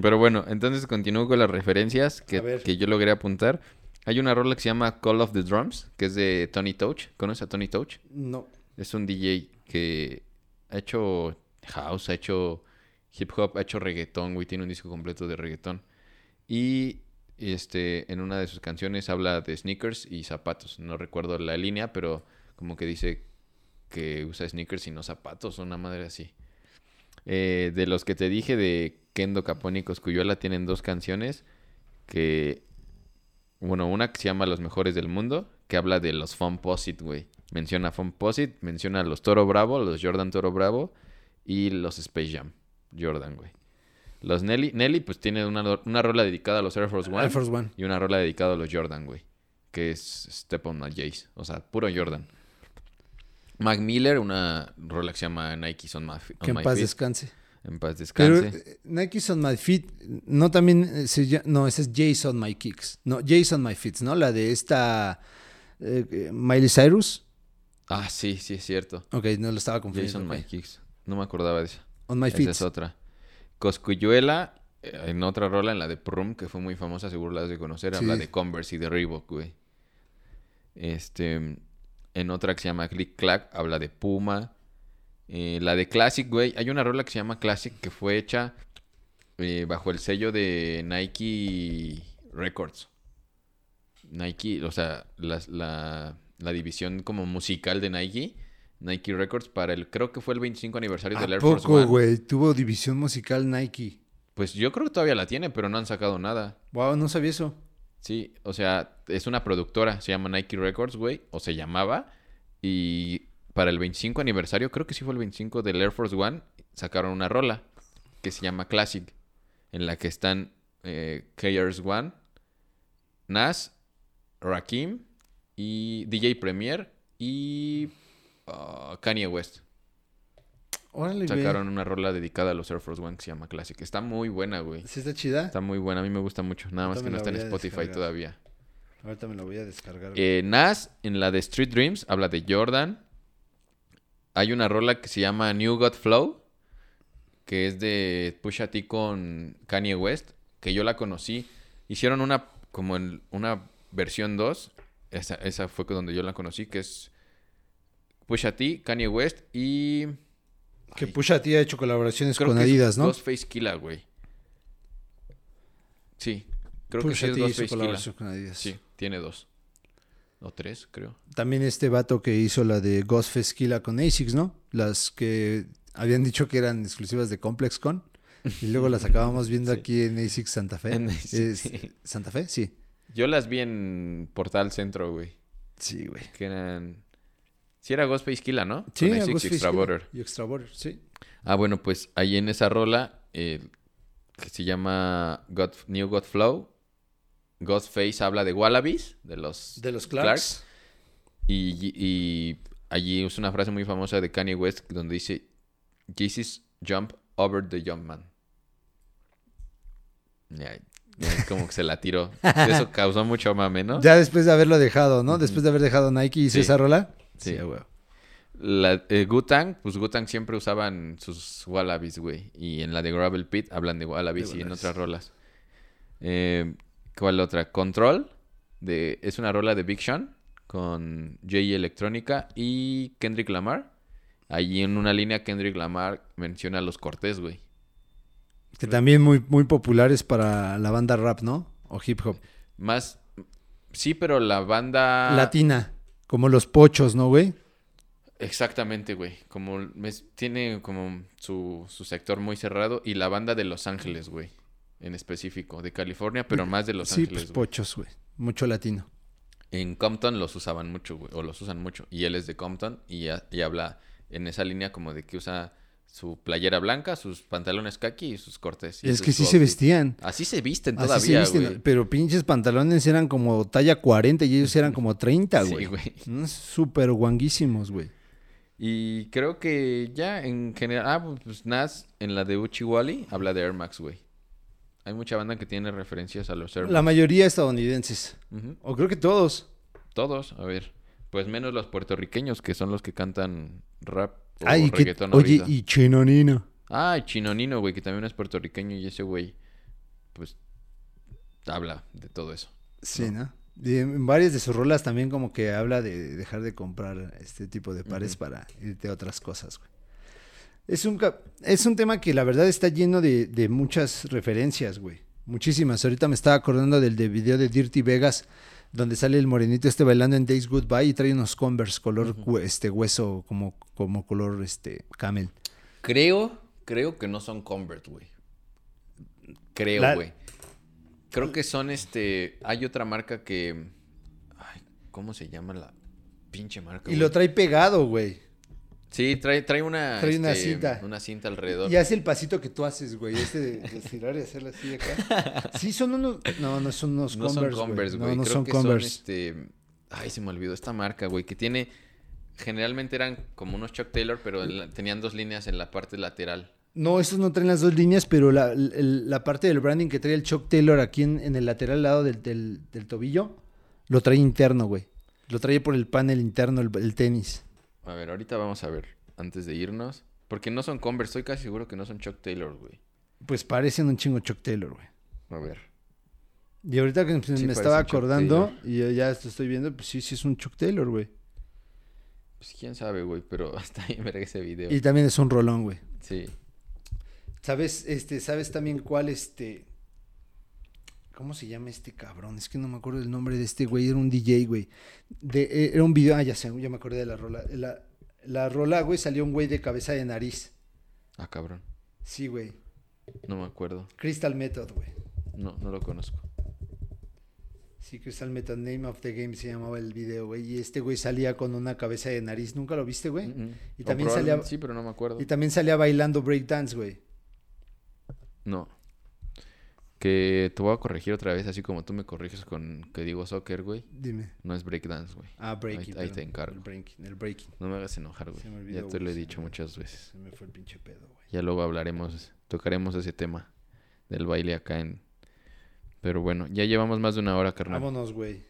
Pero bueno, entonces continúo con las referencias que, que yo logré apuntar. Hay una rola que se llama Call of the Drums, que es de Tony Touch. ¿Conoces a Tony Touch? No. Es un DJ que ha hecho house, ha hecho hip hop, ha hecho reggaetón, güey. Tiene un disco completo de reggaetón. Y este, en una de sus canciones habla de sneakers y zapatos. No recuerdo la línea, pero como que dice que usa sneakers y no zapatos, una madre así. Eh, de los que te dije de Kendo Capone y tienen dos canciones que... Bueno, una que se llama Los Mejores del Mundo, que habla de los Fomposite, güey. Menciona Fomposite, menciona los Toro Bravo, los Jordan Toro Bravo y los Space Jam, Jordan, güey. Los Nelly, Nelly pues tiene una, una rola dedicada a los Air Force One Air Force One. y una rola dedicada a los Jordan, güey. Que es Step on my Jays, o sea, puro Jordan. Mac Miller, una rola que se llama Nike's on my, on Que en my paz feet. descanse. En paz Pero descanse. eh, Nike's on my feet, no también, eh, se no, ese es Jason my kicks. No, Jason my feet, ¿no? La de esta eh, Miley Cyrus. Ah, sí, sí, es cierto. Ok, no lo estaba confundiendo. Jason ok. My Kicks. No me acordaba de esa. On my Esa feet. es otra. Coscuyuela, eh, en otra rola, en la de Prum, que fue muy famosa, seguro la has de conocer, habla de Converse y de Reebok, güey. Este, en otra que se llama Click Clack, habla de Puma. Eh, la de Classic, güey, hay una rola que se llama Classic que fue hecha eh, bajo el sello de Nike Records. Nike, o sea, la, la división como musical de Nike, Nike Records, para el, creo que fue el 25 aniversario del ¿A Air Force poco, One. güey? Tuvo división musical Nike. Pues yo creo que todavía la tiene, pero no han sacado nada. Wow, no sabía eso. Sí, o sea, es una productora, se llama Nike Records, güey, o se llamaba. Y para el 25 aniversario, creo que sí fue el 25 del Air Force One, sacaron una rola que se llama Classic, en la que están eh, KRS One, Nas, Rakim y DJ Premier y ah, Kanye West. Órale, güey. Sacaron una rola dedicada a los Air Force One que se llama Classic. Está muy buena, güey. ¿Sí está chida? Está muy buena, a mí me gusta mucho. Nada más que no la está en Spotify descargar. todavía. Ahorita me lo voy a descargar. güey. Eh, Nas, en la de Street Dreams, habla de Jordan. Hay una rola que se llama New God Flow, que es de Pusha T con Kanye West, que yo la conocí. Hicieron una, como en una versión 2, esa, esa fue donde yo la conocí, que es Pusha T, Kanye West y... que Pusha T ha hecho colaboraciones creo con que es Adidas, ¿no? Ghostface Killa, güey. Sí, creo Pusha que sí T es hizo Ghostface Killa. colaboración con Adidas. Sí, tiene dos. O tres, creo. También este vato que hizo la de Ghostface Killa con ASICS, ¿no? Las que habían dicho que eran exclusivas de ComplexCon. Y luego las acabamos viendo Sí. aquí en ASICS Santa Fe. En ASICS. ¿Santa Fe? Sí. Yo las vi en Portal Centro, güey. Sí, güey. Que eran. Sí, era Ghostface Killa, ¿no? Sí, Con a Asics y Ghostface Extra. Border. Y Extra Border, sí. Ah, bueno, pues ahí en esa rola, eh, que se llama God, New God Flow, Ghostface habla de Wallabies, de los. De los Clarks. Y, y allí es una frase muy famosa de Kanye West donde dice: Jesus jump over the young man. Ya como que se la tiró. Eso causó mucho mame, ¿no? Ya después de haberlo dejado, ¿no? Después de haber dejado Nike hizo Sí. esa rola. Sí. a huevo. La, eh, Gu-Tang, pues Gu-Tang siempre usaban sus Wallabies, güey. Y en la de Gravel Pit hablan de Wallabies De y en otras rolas. Eh, ¿Cuál otra? Control. De, es una rola de Big Sean con Jay Electrónica y Kendrick Lamar. Allí en una línea Kendrick Lamar menciona a los Cortés, güey. Que también muy, muy populares para la banda rap, ¿no? O hip hop. Más... Sí, pero la banda... Latina. Como los pochos, ¿no, güey? Exactamente, güey. Como es- tiene como su, su sector muy cerrado y la banda de Los Ángeles, güey. En específico, de California, pero más de Los sí, Ángeles, pues güey. pochos, güey. Mucho latino. En Compton los usaban mucho, güey, o los usan mucho. Y él es de Compton y, y habla en esa línea como de que usa su playera blanca, sus pantalones kaki y sus cortes. y es que sí se vestían. Así se visten Así todavía, se visten, güey. pero pinches pantalones eran como talla 40 y ellos eran como 30, Sí, güey. güey. Unos Súper guanguísimos, güey. Y creo que ya en general... Ah, pues Nas en la de Uchiwali habla de Air Max, güey. Hay mucha banda que tiene referencias a los Air La Max. mayoría estadounidenses. O creo que todos. Todos, a ver. Pues menos los puertorriqueños, que son los que cantan rap que, reggaetón oye, ahorita. y Chinonino. Ah, y Chinonino, güey, que también es puertorriqueño y ese güey, pues, habla de todo eso. Sí, ¿no? Y en varias de sus rolas también como que habla de dejar de comprar este tipo de pares para irte a otras cosas, güey. Es un, es un tema que la verdad está lleno de, de muchas referencias, güey. Muchísimas. Ahorita me estaba acordando del de video de Dirty Vegas, donde sale el morenito este bailando en Days Goodbye y trae unos Converse color este hueso como, como color este camel. Creo, creo que no son Convert, güey. Creo, La- güey. Creo que son este. Hay otra marca que. Ay, ¿cómo se llama la pinche marca? Y güey? lo trae pegado, güey. Sí, trae, trae una. Trae una este, cinta. Una cinta alrededor. Y hace el pasito que tú haces, güey. Este de, de estirar y hacerlo así de acá. Sí, son unos. No, no son unos No Converse. son Converse, No, güey. no Creo son que Converse. son este. Ay, se me olvidó esta marca, güey. Que tiene. Generalmente eran como unos Chuck Taylor, pero la- tenían dos líneas en la parte lateral. No, estos no traen las dos líneas, pero la, la parte del branding que trae el Chuck Taylor aquí en, en el lateral lado del, del- del tobillo, lo trae interno, güey. Lo trae por el panel interno, el, el tenis. A ver, ahorita vamos a ver. Antes de irnos. Porque no son Converse. Estoy casi seguro que no son Chuck Taylor, güey. Pues parecen un chingo Chuck Taylor, güey. A ver. Y ahorita que Sí, me estaba acordando y yo ya esto estoy viendo, pues sí, sí es un Chuck Taylor, güey. Pues quién sabe, güey. Pero hasta ahí verga ese video. Y también es un rolón, güey. Sí. ¿Sabes, este, sabes también cuál, este... ¿Cómo se llama este cabrón? Es que no me acuerdo el nombre de este güey. Era un DJ, güey. De, eh, era un video... Ah, ya sé, ya me acordé de la rola. La, la rola, güey, salió un güey de cabeza de nariz. Ah, cabrón. Sí, güey. No me acuerdo. Crystal Method, güey. No, no lo conozco. Sí, Crystal Method, Name of the Game se llamaba el video, güey. Y este güey salía con una cabeza de nariz. ¿Nunca lo viste, güey? Mm, mm. Y O también salía- Sí, pero no me acuerdo. Y también salía bailando breakdance, güey. No. Que te voy a corregir otra vez, así como tú me corriges con que digo soccer, güey. Dime. No es breakdance, güey. Ah, breaking. Ahí- ahí te encargo. El breaking. El breaking. No me hagas enojar, güey. Se me Ya te lo he dicho me- muchas veces. Se me fue el pinche pedo, güey. Ya luego hablaremos, tocaremos ese tema del baile acá en... Pero bueno, ya llevamos más de una hora, carnal. Vámonos, güey.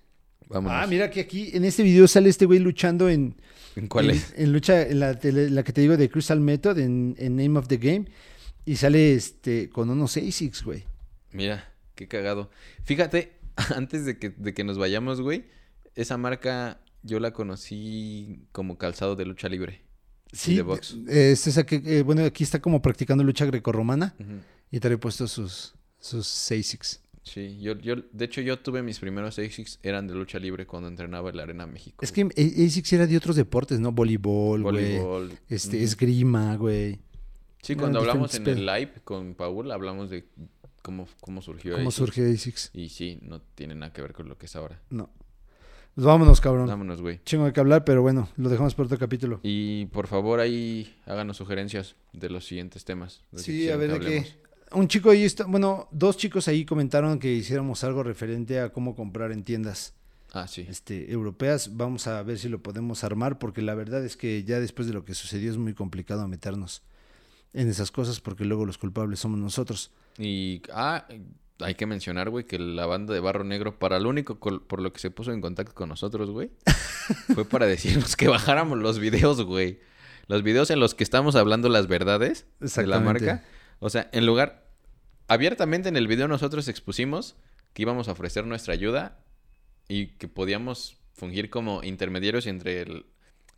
Vámonos. Ah, mira que aquí en este video sale este güey luchando en. ¿En ¿Cuál en, es? En lucha, en la, tele- la que te digo de Crystal Method, en, en Name of the Game. Y sale este con unos ASICs, güey. Mira, qué cagado. Fíjate, antes de que, de que nos vayamos, güey, esa marca yo la conocí como calzado de lucha libre. Sí, de box. eh, es esa que, eh, bueno, aquí está como practicando lucha grecorromana Ujú. y trae puestos sus, sus ASICs. Sí, yo, yo, de hecho yo tuve mis primeros ASICs, eran de lucha libre cuando entrenaba en la Arena México. Es que eh, ASICs era de otros deportes, ¿no? Voleibol, güey. voleibol. Este, esgrima, güey. Sí, cuando hablamos en el live con Paul, hablamos de cómo, cómo surgió ¿Cómo ASICS. surge ASICs? Y sí, no tiene nada que ver con lo que es ahora. No. Pues vámonos, cabrón. Vámonos, güey. Chingo de que hablar, pero bueno, lo dejamos para otro capítulo. Y por favor ahí háganos sugerencias de los siguientes temas. Sí, a ver de qué. Un chico ahí está, bueno, dos chicos ahí comentaron que hiciéramos algo referente a cómo comprar en tiendas Ah, sí. este, europeas. Vamos a ver si lo podemos armar, porque la verdad es que ya después de lo que sucedió es muy complicado meternos en esas cosas, porque luego los culpables somos nosotros. Y ah, hay que mencionar, güey, que la banda de Barro Negro, para lo único por lo que se puso en contacto con nosotros, güey, fue para decirnos que bajáramos los videos, güey. Los videos en los que estamos hablando las verdades de la marca. O sea, en lugar, abiertamente en el video nosotros expusimos que íbamos a ofrecer nuestra ayuda y que podíamos fungir como intermediarios entre el-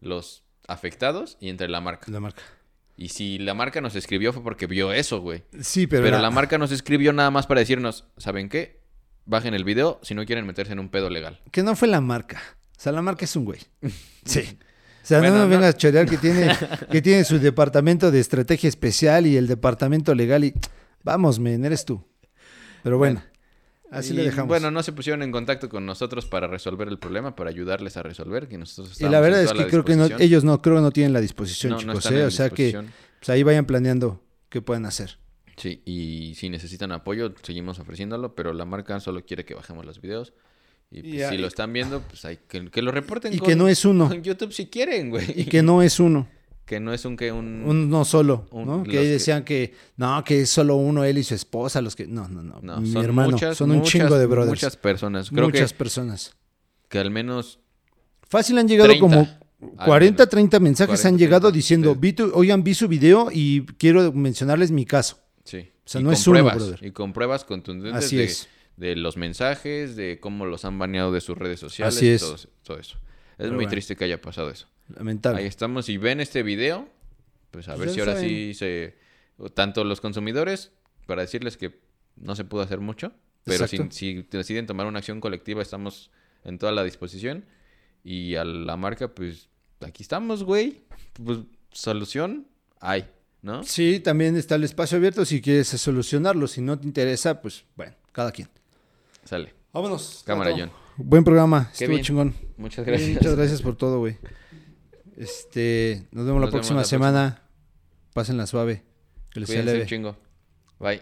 los afectados y entre la marca. La marca. Y si la marca nos escribió fue porque vio eso, güey. Sí, pero, Pero, era- la marca nos escribió nada más para decirnos, ¿saben qué? Bajen el video si no quieren meterse en un pedo legal. que no fue la marca. O sea, la marca es un güey. Sí. O sea, Bueno, no me vengas a chorear que tiene, que tiene su departamento de estrategia especial y el departamento legal y... Vamos, men, eres tú. Pero bueno, así Y, le dejamos. Bueno, no se pusieron en contacto con nosotros para resolver el problema, para ayudarles a resolver, que nosotros y estábamos la verdad es que creo que no, ellos no, creo que no tienen la disposición, No, no chicos. están ¿eh? O sea que pues, ahí vayan planeando qué pueden hacer. Sí, y si necesitan apoyo, seguimos ofreciéndolo, pero la marca solo quiere que bajemos los videos. Y pues, Y si lo están viendo, pues hay que, que lo reporten Y con, que no es uno. con YouTube si quieren, güey. Y que no es uno. Que no es un que un... Uno solo, Un- ¿no? Que decían que no, que es solo uno, él y su esposa, los que... No, no, no. No, Mi son hermano, muchas, son un muchas, chingo de brothers. Muchas personas. Creo Muchas que, personas. que al menos Fácil han llegado 30 como al 40, menos. 30 mensajes 40, han llegado 30, diciendo, vi tu- oigan, vi su video y quiero mencionarles mi caso. Sí. O sea, Y no es uno, brother. Y con pruebas contundentes Así de, es. de los mensajes, de cómo los han baneado de sus redes sociales. Así y es. Todo, todo eso. Es Pero muy bueno. triste que haya pasado eso. Lamentable. Ahí estamos. Si ven este video, pues a Pues ver si ahora saben. sí se... Tanto los consumidores, para decirles que no se pudo hacer mucho, pero si, si deciden tomar una acción colectiva, estamos en toda la disposición. Y a la marca, pues aquí estamos, güey. Pues solución hay, ¿no? Sí, también está el espacio abierto si quieres solucionarlo. Si no te interesa, pues bueno, cada quien. Sale. Vámonos. Cámara. John. Buen programa, Qué estuvo bien. chingón. Muchas Bien, gracias. muchas gracias por todo, güey. Este, nos vemos la vemos próxima la semana. Pásenla suave. Que les sea leve. un chingo. Bye.